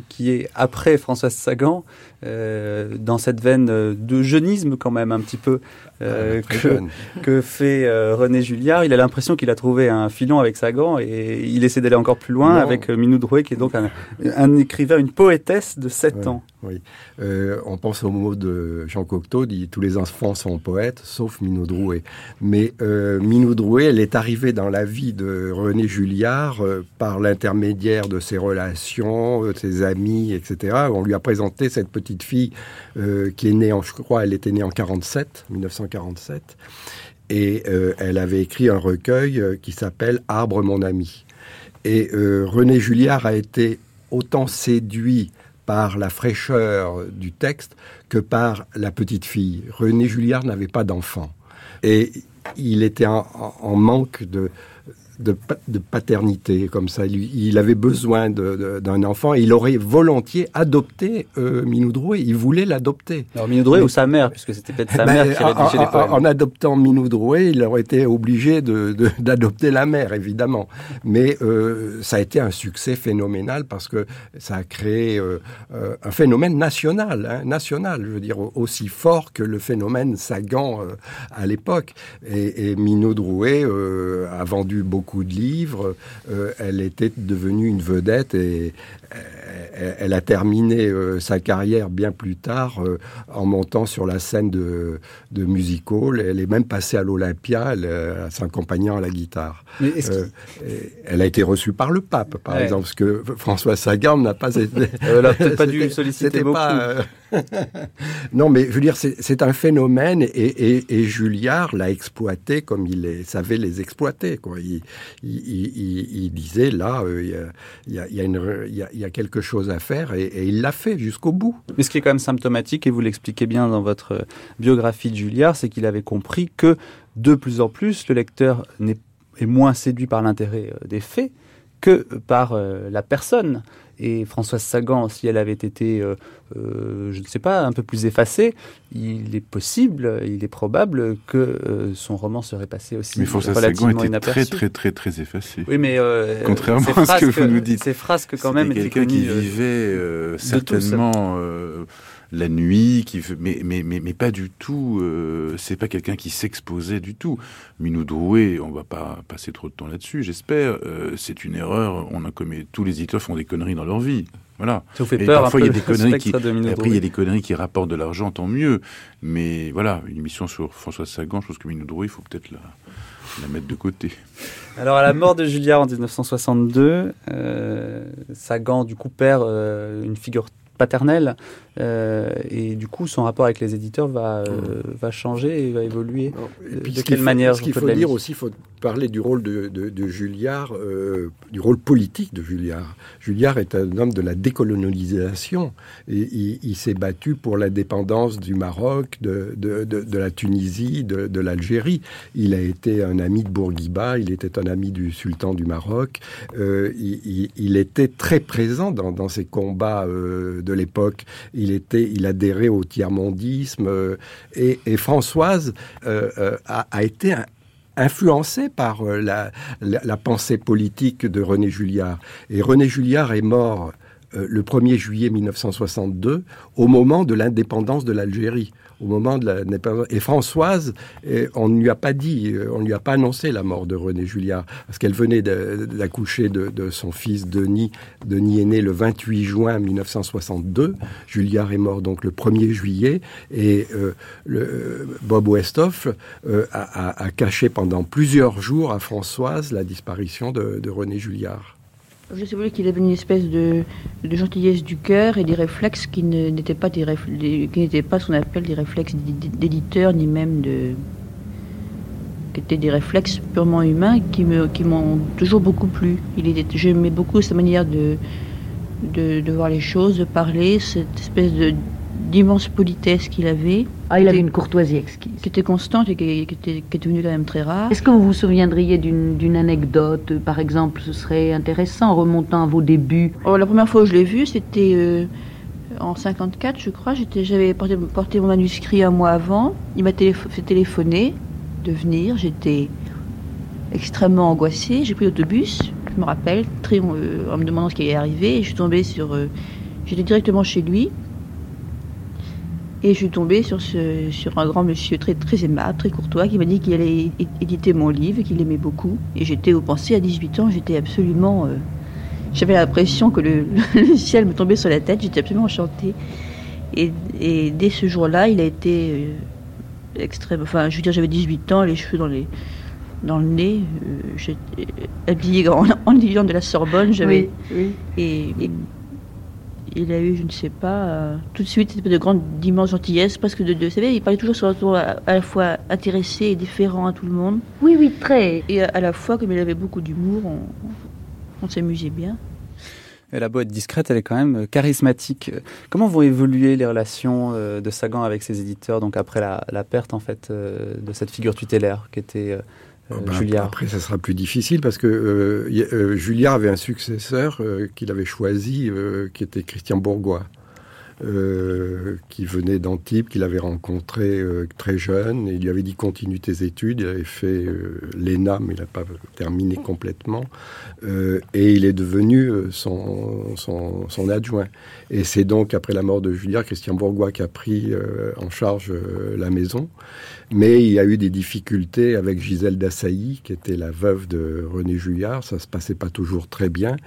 qui est après Françoise Sagan, euh, dans cette veine de jeunisme quand même un petit peu euh, très que, fait euh, René Julliard? Il a l'impression qu'il a trouvé un filon avec Sagan et il essaie d'aller encore plus loin Non. avec euh, Minou Drouet, qui est donc un, un écrivain, une poétesse de 7 Ouais, ans. Oui. Euh, on pense au mot de Jean Cocteau, dit tous les enfants sont poètes, sauf Minou Drouet. Mais Minou Drouet, elle est arrivée dans la vie de René Julliard par l'intermédiaire de ses relations, de ses amis, etc. On lui a présenté cette petite fille qui est née, en, je crois, elle était née en 47, 1947. Et euh, elle avait écrit un recueil euh, qui s'appelle Arbre mon ami. Et euh, René Julliard a été autant séduit par la fraîcheur du texte que par la petite fille. René Julliard n'avait pas d'enfant. Et il était en, manque de, de, de, paternité comme ça. Il, il avait besoin d'un enfant et il aurait volontiers adopté euh, Minou Drouet. Il voulait l'adopter. Alors Minou Drouet ou sa mère, puisque c'était peut-être sa ben, mère qui rédigeait les poèmes. En adoptant Minou Drouet, il aurait été obligé d'adopter la mère, évidemment. Mais euh, ça a été un succès phénoménal parce que ça a créé euh, euh un phénomène national, hein, national, je veux dire, aussi fort que le phénomène Sagan à l'époque. Et, et Drouet a vendu beaucoup de livres. Euh, elle était devenue une vedette et elle a terminé sa carrière bien plus tard en montant sur la scène de, de music hall. Elle est même passée à l'Olympia, en s'accompagnant à la guitare. elle a été reçue par le pape, par exemple, parce que François Sagan n'a pas été. Elle n'a peut-être pas dû solliciter beaucoup. Pas, non, mais je veux dire, c'est un phénomène et, et, Julliard l'a exploité comme il les, savait les exploiter. Quoi. Il, il, disait là, il y, a, y, a, quelque chose à faire et, il l'a fait jusqu'au bout. Mais ce qui est quand même symptomatique, et vous l'expliquez bien dans votre biographie de Julliard, c'est qu'il avait compris que de plus en plus, le lecteur est moins séduit par l'intérêt euh, des faits que par euh, la personne. Et Françoise Sagan, si elle avait été, euh, euh, je ne sais pas, un peu plus effacée, il est possible, il est probable que euh, son roman serait passé aussi mais Françoise Sagan était très très très très effacé. Oui, mais contrairement à ce que vous nous dites, ces phrases que quand même quelqu'un qui vivait certainement la nuit, qui mais, mais, mais, mais pas du tout. Euh, c'est pas quelqu'un qui s'exposait du tout. Minou Drouet, on va pas passer trop de temps là-dessus, j'espère. Euh, c'est une erreur. On a commis, tous les éditeurs font des conneries dans leur vie. Voilà. Ça vous fait peur parfois, il y a des conneries qui, après, il y a des conneries qui rapportent de l'argent, tant mieux. Mais voilà, une émission sur François Sagan, je pense que Minou Drouet, il faut peut-être la, la mettre de côté. Alors, à la mort de Julliard en 1962, euh, Sagan, du coup, perd euh, une figure paternelle. Euh, et du coup, son rapport avec les éditeurs va, euh, va changer et va évoluer. de quelle manière Ce qu'il faut dire aussi, il faut parler du rôle de, de, Julliard, euh, du rôle politique de Julliard. Julliard est un homme de la décolonisation. Il, s'est battu pour l'indépendance du Maroc, de, de, la Tunisie, de, l'Algérie. Il a été un ami de Bourguiba, il était un ami du sultan du Maroc. Il, il, était très présent dans, dans ces combats de l'époque. Il il adhérait au tiers-mondisme euh, et, Françoise euh, euh, a, été influencée par la, pensée politique de René Julliard. Et René Julliard est mort le 1er juillet 1962 au moment de l'indépendance de l'Algérie au moment de la Et Françoise, eh, on ne lui a pas dit, euh, on lui a pas annoncé la mort de René Julliard, parce qu'elle venait d'accoucher de, son fils Denis. Denis est né le 28 juin 1962. Julliard est mort donc le 1er juillet. Et euh, le, Bob Westhoff euh, a, caché pendant plusieurs jours à Françoise la disparition de, de René Julliard. Je sais qu'il avait une espèce de, gentillesse du cœur et des réflexes qui n'étaient pas, des, pas ce qu'on appelle des réflexes d'éditeur, ni même de. qui étaient des réflexes purement humains qui, m'ont toujours beaucoup plu. J'aimais beaucoup sa manière de voir les choses, de parler, cette espèce de, d'immense politesse qu'il avait. Ah, il avait une courtoisie exquise. Qui était constante et qui, était, qui devenue quand même très rare. Est-ce que vous vous souviendriez d'une anecdote, par exemple Ce serait intéressant, remontant à vos débuts? Oh, la première fois où je l'ai vu, c'était euh, en 54, je crois. J'avais porté, porté, mon manuscrit un mois avant. Il m'a fait téléphoner de venir. J'étais extrêmement angoissée. J'ai pris l'autobus, je me rappelle, très, euh, en me demandant ce qui est arrivé. Et je suis tombée sur... Euh, j'étais directement chez lui. Et je suis tombée sur, ce, sur un grand monsieur très, très aimable, très courtois, qui m'a dit qu'il allait éditer mon livre, qu'il aimait beaucoup. Et j'étais au pensée à 18 ans, j'étais absolument. Euh, j'avais l'impression que le, ciel me tombait sur la tête, j'étais absolument enchantée. Et, et dès ce jour-là, il a été euh, extrême. Enfin, je veux dire, j'avais 18 ans, les cheveux dans, les, dans le nez, euh, j'étais habillée en, en de la Sorbonne, j'avais. Oui, et il a eu, je ne sais pas, euh, tout de suite de grande d'immense gentillesse, parce que de, de, vous savez, il parlait toujours sur un ton à, la fois intéressé et différent à tout le monde. Oui, oui, très. Et à, la fois, comme il avait beaucoup d'humour, on, s'amusait bien. Elle a beau être discrète, elle est quand même euh, charismatique. Comment vont évoluer les relations euh, de Sagan avec ses éditeurs, donc après la, perte en fait de cette figure tutélaire qui était Oh, bah, Julliard Après, ça sera plus difficile parce que euh, euh, Julliard avait un successeur euh, qu'il avait choisi, euh, qui était Christian Bourgois, euh, qui venait d'Antibes, qu'il avait rencontré euh, très jeune. Et il lui avait dit continue tes études. Il avait fait euh, l'ENA, mais il n'a pas terminé complètement. Euh, et il est devenu euh, son, son, son adjoint. Et c'est donc après la mort de Julliard, Christian Bourgois qui a pris euh, en charge euh, la maison. Mais il y a eu des difficultés avec Gisèle Dassailly, qui était la veuve de René Julliard. Ça se passait pas toujours très bien.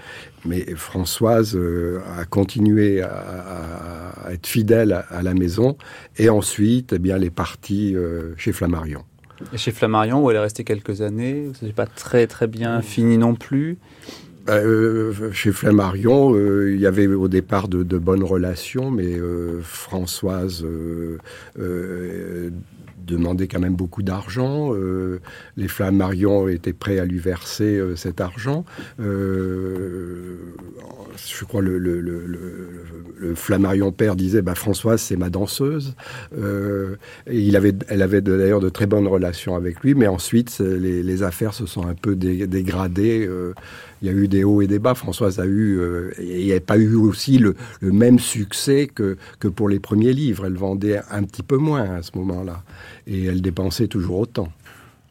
Mais Françoise euh, a continué à, être fidèle à, à la maison. Et ensuite, eh bien, elle est partie euh, chez Flammarion. Et chez Flammarion, où elle est restée quelques années, où ça n'est pas très très bien fini non plus. Euh, chez Flammarion, euh, il y avait au départ de, de bonnes relations, mais euh, Françoise demandait quand même beaucoup d'argent. Euh, les Flammarion étaient prêts à lui verser euh, cet argent. Euh, je crois le, le, Flammarion père disait bah, Françoise, c'est ma danseuse. Et elle avait d'ailleurs de très bonnes relations avec lui, mais ensuite, les, affaires se sont un peu dé- dégradées. Il y a eu des hauts et des bas. Françoise a eu, euh, et il n'y a pas eu aussi le, même succès que, que pour les premiers livres. Elle vendait un petit peu moins à ce moment-là. Et elle dépensait toujours autant.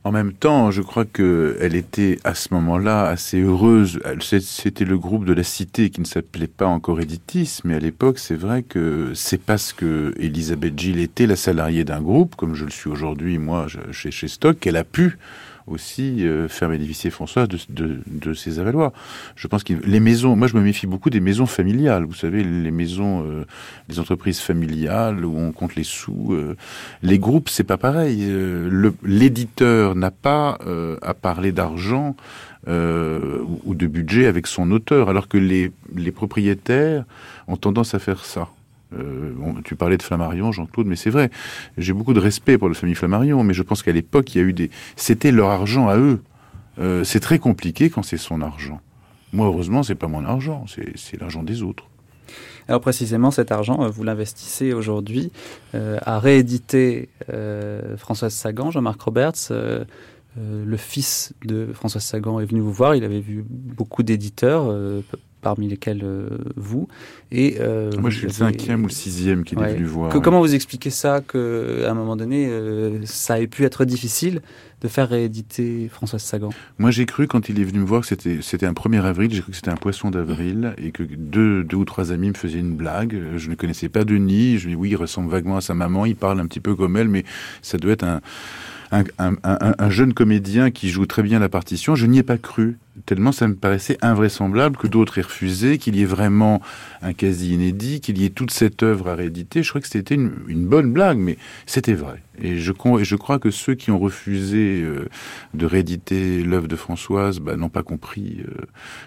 En même temps, je crois qu'elle était à ce moment-là assez heureuse. C'était le groupe de la Cité qui ne s'appelait pas encore Editis, mais à l'époque, c'est vrai que c'est parce que Elisabeth Gilles était la salariée d'un groupe, comme je le suis aujourd'hui, moi, chez Stock, qu'elle a pu aussi euh, faire bénéficier François de, de, de ses avaloirs. Je pense que les maisons, moi je me méfie beaucoup des maisons familiales. Vous savez, les maisons, euh, les entreprises familiales où on compte les sous. euh, les groupes, c'est pas pareil. Euh, L'éditeur n'a pas euh, à parler d'argent euh, ou de budget avec son auteur, alors que les, les propriétaires ont tendance à faire ça. Euh, tu parlais de Flammarion, Jean-Claude, mais c'est vrai. J'ai beaucoup de respect pour la famille Flammarion, mais je pense qu'à l'époque, il y a eu des. C'était leur argent à eux. Euh, c'est très compliqué quand c'est son argent. Moi, heureusement, c'est pas mon argent, c'est l'argent des autres. Alors précisément, cet argent, euh, vous l'investissez aujourd'hui à rééditer Françoise Sagan, Jean-Marc Roberts. le fils de Françoise Sagan est venu vous voir. Il avait vu beaucoup d'éditeurs, parmi lesquels euh, vous. Et euh, Moi, je suis le cinquième ou sixième qui est venu voir. Que- ouais. Comment vous expliquez ça qu'à un moment donné, euh, ça ait pu être difficile de faire rééditer Françoise Sagan? Moi, j'ai cru quand il est venu me voir que c'était un 1er avril, j'ai cru que c'était un poisson d'avril et que deux, deux ou trois amis me faisaient une blague. Je ne connaissais pas Denis. Je me dis oui, il ressemble vaguement à sa maman, il parle un petit peu comme elle, mais ça doit être un, un, un, un- un jeune comédien qui joue très bien la partition. Je n'y ai pas cru, tellement ça me paraissait invraisemblable que d'autres aient refusé, qu'il y ait vraiment un quasi inédit, qu'il y ait toute cette œuvre à rééditer. Je crois que c'était une, bonne blague, mais c'était vrai. Et je, crois que ceux qui ont refusé euh, de rééditer l'œuvre de Françoise bah, n'ont pas compris euh,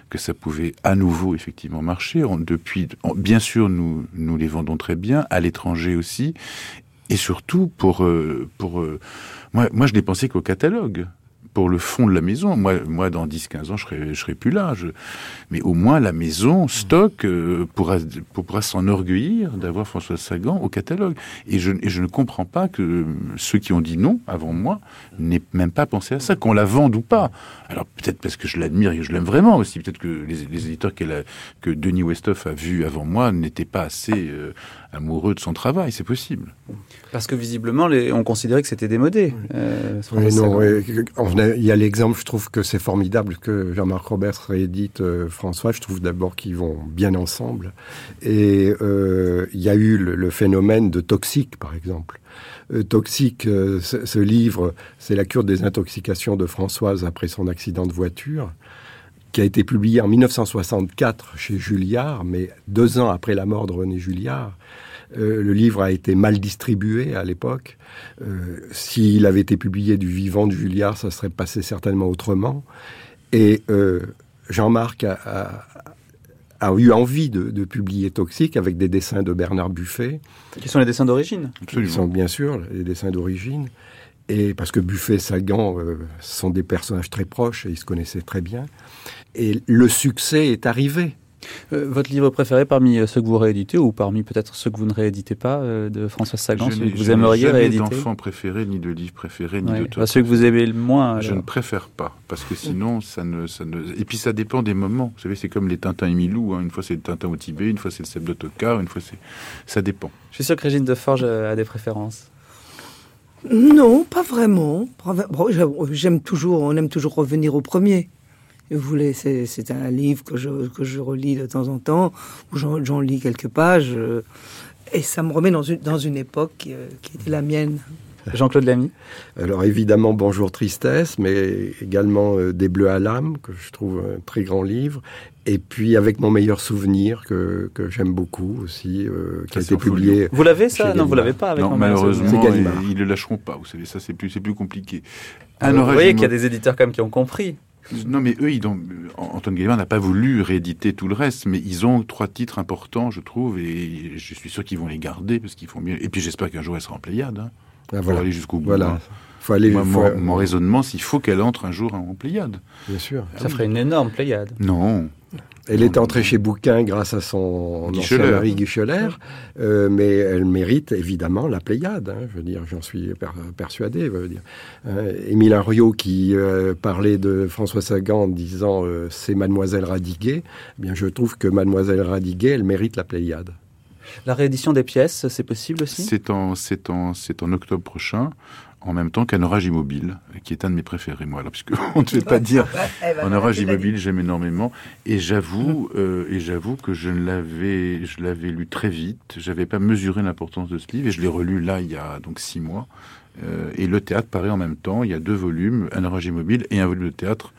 que ça pouvait à nouveau effectivement marcher. Depuis, bien sûr, nous, les vendons très bien, à l'étranger aussi, et surtout pour, pour euh, moi, moi, je n'ai pensé qu'au catalogue. Pour le fond de la maison, moi, moi dans 10-15 ans, je serai, je serai plus là. Je... Mais au moins, la maison, stock, euh, pourra, pourra s'enorgueillir d'avoir François Sagan au catalogue. Et je, et je ne comprends pas que ceux qui ont dit non avant moi n'aient même pas pensé à ça, qu'on la vende ou pas. Alors peut-être parce que je l'admire et je l'aime vraiment aussi. Peut-être que les, les éditeurs a- que Denis Westhoff a vus avant moi n'étaient pas assez euh, amoureux de son travail. C'est possible. Parce que visiblement, les- on considérait que c'était démodé. euh, non. On il y a l'exemple, je trouve que c'est formidable que Jean-Marc Roberts réédite euh, François. Je trouve d'abord qu'ils vont bien ensemble. Et euh, il y a eu le, le phénomène de Toxique, par exemple. Euh, Toxique, euh, ce, ce livre, c'est la cure des intoxications de Françoise après son accident de voiture qui a été publié en 1964 chez Julliard, mais deux ans après la mort de René Julliard. Euh, le livre a été mal distribué à l'époque. Euh, S'il avait été publié du vivant de Julliard, ça serait passé certainement autrement. Et euh, Jean-Marc a, a- a eu envie de, de publier Toxique avec des dessins de Bernard Buffet. Qui sont les dessins d'origine Qui sont bien sûr les dessins d'origine. Et parce que Buffet et Sagan euh, sont des personnages très proches et ils se connaissaient très bien. Et le succès est arrivé. Euh, votre livre préféré parmi euh, ceux que vous rééditez ou parmi peut-être ceux que vous ne rééditez pas euh, de François Sagan, celui que vous aimeriez rééditer Je d'enfant préféré, ni de livre préféré, ni ouais. d'auteur. Celui que vous aimez le moins alors. Je ne préfère pas, parce que sinon, ça ne, ça ne... Et puis ça dépend des moments. Vous savez, c'est comme les Tintins et Milou. Hein. Une fois c'est le Tintin au Tibet, une fois c'est le Seb d'Autocar, une fois c'est... Ça dépend. Je suis sûr que Régine Deforge a des préférences. Non, pas vraiment. J'aime toujours, on aime toujours revenir au premier. Vous voulez, c'est un livre que je, que je relis de temps en temps, où j'en lis quelques pages, euh, et ça me remet dans une, dans une époque qui, euh, qui était la mienne. Jean-Claude Lamy Alors évidemment, Bonjour Tristesse, mais également euh, Des Bleus à l'âme, que je trouve un très grand livre. Et puis avec mon meilleur souvenir, que, que j'aime beaucoup aussi, euh, qui a été publié. Vous l'avez ça? Non, vous l'avez pas avec non, mon malheureusement, ils, ils le lâcheront pas. Vous savez, ça c'est plus, c'est plus compliqué. Ah, vous voyez qu'il y a des éditeurs quand même qui ont compris. Non, mais eux, ils ont, Antoine Gallimard n'a pas voulu rééditer tout le reste, mais ils ont trois titres importants, je trouve, et je suis sûr qu'ils vont les garder parce qu'ils font mieux. Et puis j'espère qu'un jour elle sera en Pléiade. Hein. Ah, voilà. Faut aller jusqu'au bout. Voilà. Hein. Faut aller, Moi, faut... mon, mon, raisonnement, s'il faut qu'elle entre un jour en Pléiade. Bien sûr. Ça ferait une énorme Pléiade. Non. Elle est entrée chez Bouquin grâce à son ancien mari Guicheler, euh, mais elle mérite évidemment la Pléiade. Hein, je veux dire, j'en suis per persuadé. Je veux dire. Euh, Émile Henriot qui euh, parlait de François Sagan en disant euh, c'est Mademoiselle Radiguet. Eh bien, je trouve que Mademoiselle Radiguet, elle mérite la Pléiade. La réédition des pièces, c'est possible aussi? C'est en, c'est en, c'est en octobre prochain en même temps qu'un orage immobile, qui est un de mes préférés, moi, là, puisque on ne fait pas dire un orage immobile, j'aime énormément. Et j'avoue, euh, et j'avoue que je l'avais, je l'avais lu très vite. J'avais pas mesuré l'importance de ce livre, et je l'ai relu là il y a donc six mois. Euh, et le théâtre paraît en même temps. Il y a deux volumes, un orage immobile et un volume de théâtre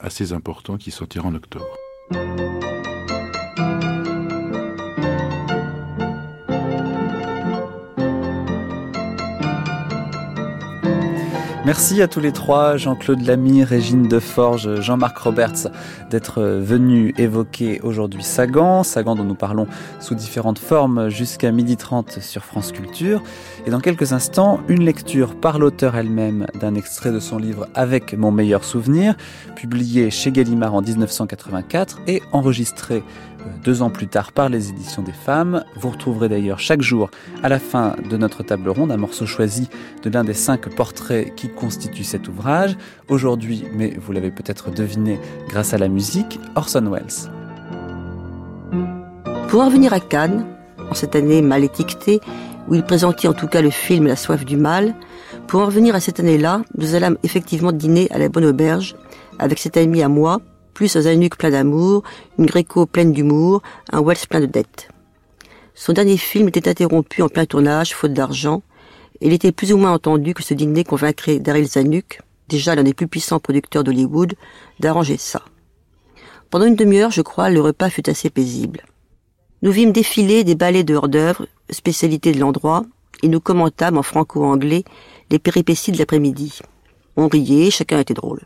assez important qui sortira en octobre. Merci à tous les trois, Jean-Claude Lamy, Régine Deforge, Jean-Marc Roberts, d'être venus évoquer aujourd'hui Sagan, Sagan dont nous parlons sous différentes formes jusqu'à midi 30 sur France Culture. Et dans quelques instants, une lecture par l'auteur elle-même d'un extrait de son livre Avec mon meilleur souvenir, publié chez Gallimard en 1984 et enregistré deux ans plus tard par les éditions des femmes. Vous retrouverez d'ailleurs chaque jour, à la fin de notre table ronde, un morceau choisi de l'un des cinq portraits qui constituent cet ouvrage. Aujourd'hui, mais vous l'avez peut-être deviné grâce à la musique, Orson Welles. Pour en revenir à Cannes, en cette année mal étiquetée, où il présentait en tout cas le film La soif du mal, pour en revenir à cette année-là, nous allâmes effectivement dîner à la Bonne Auberge, avec cet ami à moi, plus un Zanuck plein d'amour, une Gréco pleine d'humour, un Wells plein de dettes. Son dernier film était interrompu en plein tournage, faute d'argent, et il était plus ou moins entendu que ce dîner convaincrait Daryl Zanuck, déjà l'un des plus puissants producteurs d'Hollywood, d'arranger ça. Pendant une demi-heure, je crois, le repas fut assez paisible. Nous vîmes défiler des ballets de hors-d'œuvre, spécialité de l'endroit, et nous commentâmes en franco-anglais les péripéties de l'après-midi. On riait, chacun était drôle.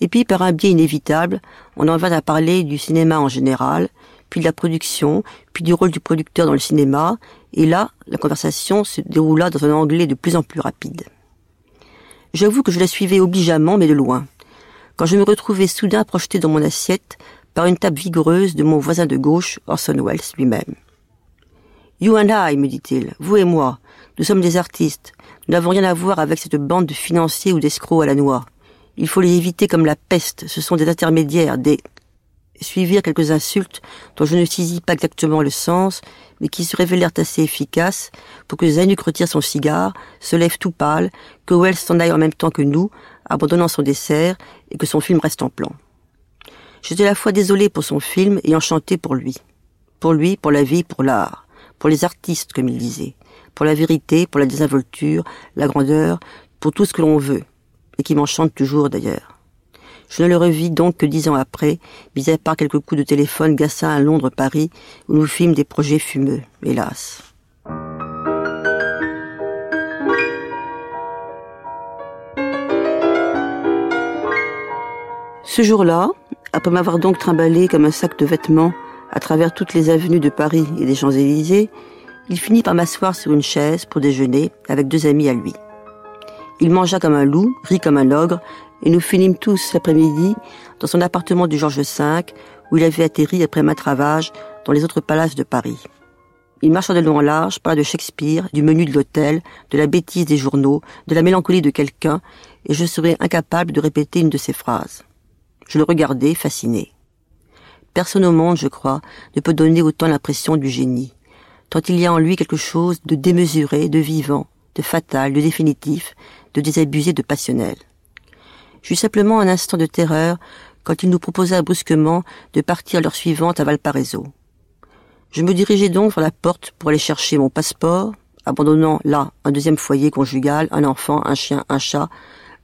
Et puis, par un biais inévitable, on en vint à parler du cinéma en général, puis de la production, puis du rôle du producteur dans le cinéma, et là, la conversation se déroula dans un anglais de plus en plus rapide. J'avoue que je la suivais obligeamment, mais de loin. Quand je me retrouvais soudain projeté dans mon assiette par une tape vigoureuse de mon voisin de gauche, Orson Welles lui-même. You and I, me dit-il, vous et moi, nous sommes des artistes, nous n'avons rien à voir avec cette bande de financiers ou d'escrocs à la noix. Il faut les éviter comme la peste. Ce sont des intermédiaires, des... Suivirent quelques insultes dont je ne saisis pas exactement le sens, mais qui se révélèrent assez efficaces pour que Zanuck retire son cigare, se lève tout pâle, que Wells s'en aille en même temps que nous, abandonnant son dessert, et que son film reste en plan. J'étais à la fois désolé pour son film et enchanté pour lui. Pour lui, pour la vie, pour l'art. Pour les artistes, comme il disait. Pour la vérité, pour la désinvolture, la grandeur, pour tout ce que l'on veut et qui m'enchante toujours d'ailleurs. Je ne le revis donc que dix ans après, mis à part quelques coups de téléphone Gassin à Londres-Paris, où nous fîmes des projets fumeux, hélas. Ce jour-là, après m'avoir donc trimballé comme un sac de vêtements à travers toutes les avenues de Paris et des Champs-Élysées, il finit par m'asseoir sur une chaise pour déjeuner avec deux amis à lui. Il mangea comme un loup, rit comme un ogre, et nous finîmes tous l'après-midi dans son appartement du Georges V, où il avait atterri après maintes ravages dans les autres palaces de Paris. Il marcha de long en large, parla de Shakespeare, du menu de l'hôtel, de la bêtise des journaux, de la mélancolie de quelqu'un, et je serais incapable de répéter une de ses phrases. Je le regardais, fasciné. Personne au monde, je crois, ne peut donner autant l'impression du génie, tant il y a en lui quelque chose de démesuré, de vivant, de fatal, de définitif, de désabusé, de passionnel. J'eus simplement un instant de terreur quand il nous proposa brusquement de partir l'heure suivante à Valparaiso. Je me dirigeai donc vers la porte pour aller chercher mon passeport, abandonnant là un deuxième foyer conjugal, un enfant, un chien, un chat,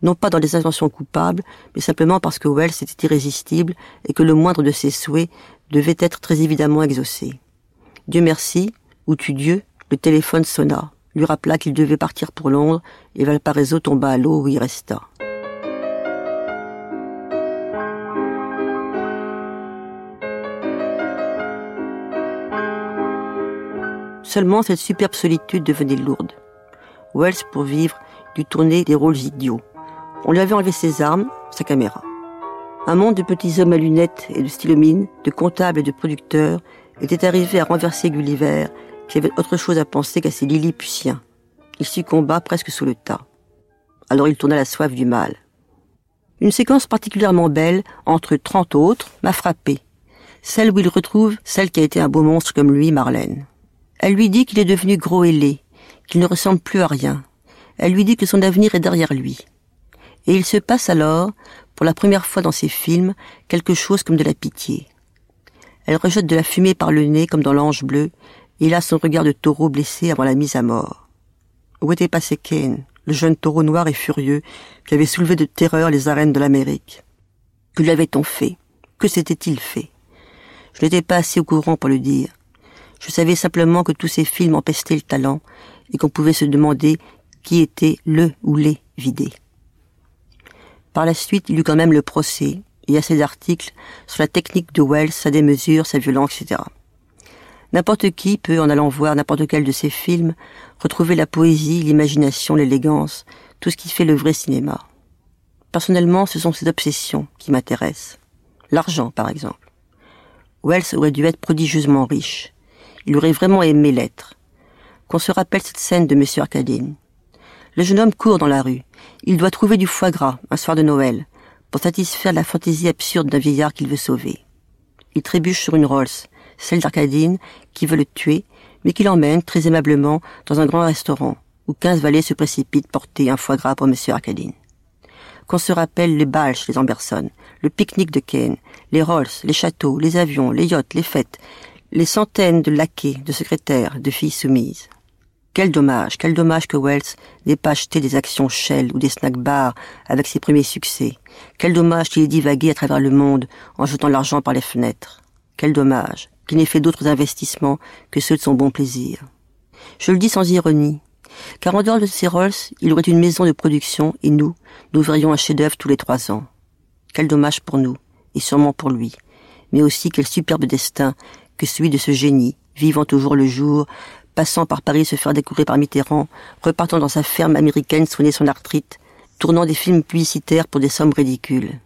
non pas dans des intentions coupables, mais simplement parce que Wells était irrésistible et que le moindre de ses souhaits devait être très évidemment exaucé. Dieu merci, ou tu Dieu, le téléphone sonna, lui rappela qu'il devait partir pour Londres, et Valparaiso tomba à l'eau où il resta. Seulement cette superbe solitude devenait lourde. Wells, pour vivre, dut tourner des rôles idiots. On lui avait enlevé ses armes, sa caméra. Un monde de petits hommes à lunettes et de stylomines, de comptables et de producteurs, était arrivé à renverser Gulliver, qui avait autre chose à penser qu'à ses Lilliputiens. Il succomba presque sous le tas. Alors il tourna la soif du mal. Une séquence particulièrement belle, entre trente autres, m'a frappé. Celle où il retrouve celle qui a été un beau monstre comme lui, Marlène. Elle lui dit qu'il est devenu gros et laid, qu'il ne ressemble plus à rien. Elle lui dit que son avenir est derrière lui. Et il se passe alors, pour la première fois dans ses films, quelque chose comme de la pitié. Elle rejette de la fumée par le nez comme dans l'ange bleu, il a son regard de taureau blessé avant la mise à mort. Où était passé Kane, le jeune taureau noir et furieux qui avait soulevé de terreur les arènes de l'Amérique? Que lui avait-on fait? Que s'était-il fait? Je n'étais pas assez au courant pour le dire. Je savais simplement que tous ces films empestaient le talent et qu'on pouvait se demander qui était le ou les vidés. Par la suite, il eut quand même le procès et assez d'articles sur la technique de Wells, sa démesure, sa violence, etc. N'importe qui peut, en allant voir n'importe quel de ses films, retrouver la poésie, l'imagination, l'élégance, tout ce qui fait le vrai cinéma. Personnellement, ce sont ses obsessions qui m'intéressent. L'argent, par exemple. Wells aurait dû être prodigieusement riche. Il aurait vraiment aimé l'être. Qu'on se rappelle cette scène de Monsieur Arcadine. Le jeune homme court dans la rue. Il doit trouver du foie gras, un soir de Noël, pour satisfaire la fantaisie absurde d'un vieillard qu'il veut sauver. Il trébuche sur une Rolls, celle d'Arcadine, qui veut le tuer, mais qui l'emmène très aimablement dans un grand restaurant, où quinze valets se précipitent porter un foie gras pour Monsieur Arcadine. Qu'on se rappelle les chez les Amberson, le pique-nique de Kane, les Rolls, les châteaux, les avions, les yachts, les fêtes, les centaines de laquais, de secrétaires, de filles soumises. Quel dommage, quel dommage que Wells n'ait pas acheté des actions Shell ou des snack bars avec ses premiers succès. Quel dommage qu'il ait divagué à travers le monde en jetant l'argent par les fenêtres. Quel dommage qu'il n'ait fait d'autres investissements que ceux de son bon plaisir. Je le dis sans ironie, car en dehors de ces Rolls, il aurait une maison de production et nous, nous verrions un chef-d'œuvre tous les trois ans. Quel dommage pour nous, et sûrement pour lui, mais aussi quel superbe destin que celui de ce génie, vivant toujours le jour, passant par Paris se faire découvrir par Mitterrand, repartant dans sa ferme américaine soigner son arthrite, tournant des films publicitaires pour des sommes ridicules.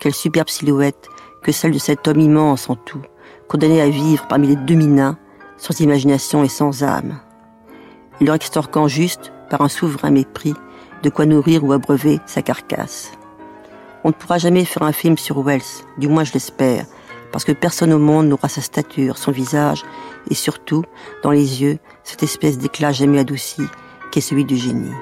Quelle superbe silhouette que celle de cet homme immense en tout, condamné à vivre parmi les demi-nains, sans imagination et sans âme. Leur extorquant juste, par un souverain mépris, de quoi nourrir ou abreuver sa carcasse. On ne pourra jamais faire un film sur Wells, du moins je l'espère, parce que personne au monde n'aura sa stature, son visage, et surtout, dans les yeux, cette espèce d'éclat jamais adouci, qui est celui du génie.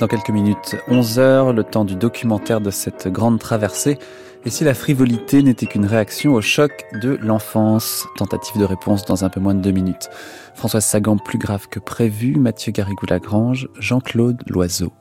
Dans quelques minutes, 11 heures, le temps du documentaire de cette grande traversée. Et si la frivolité n'était qu'une réaction au choc de l'enfance? Tentative de réponse dans un peu moins de deux minutes. Françoise Sagan, plus grave que prévu. Mathieu Garrigou-Lagrange. Jean-Claude Loiseau.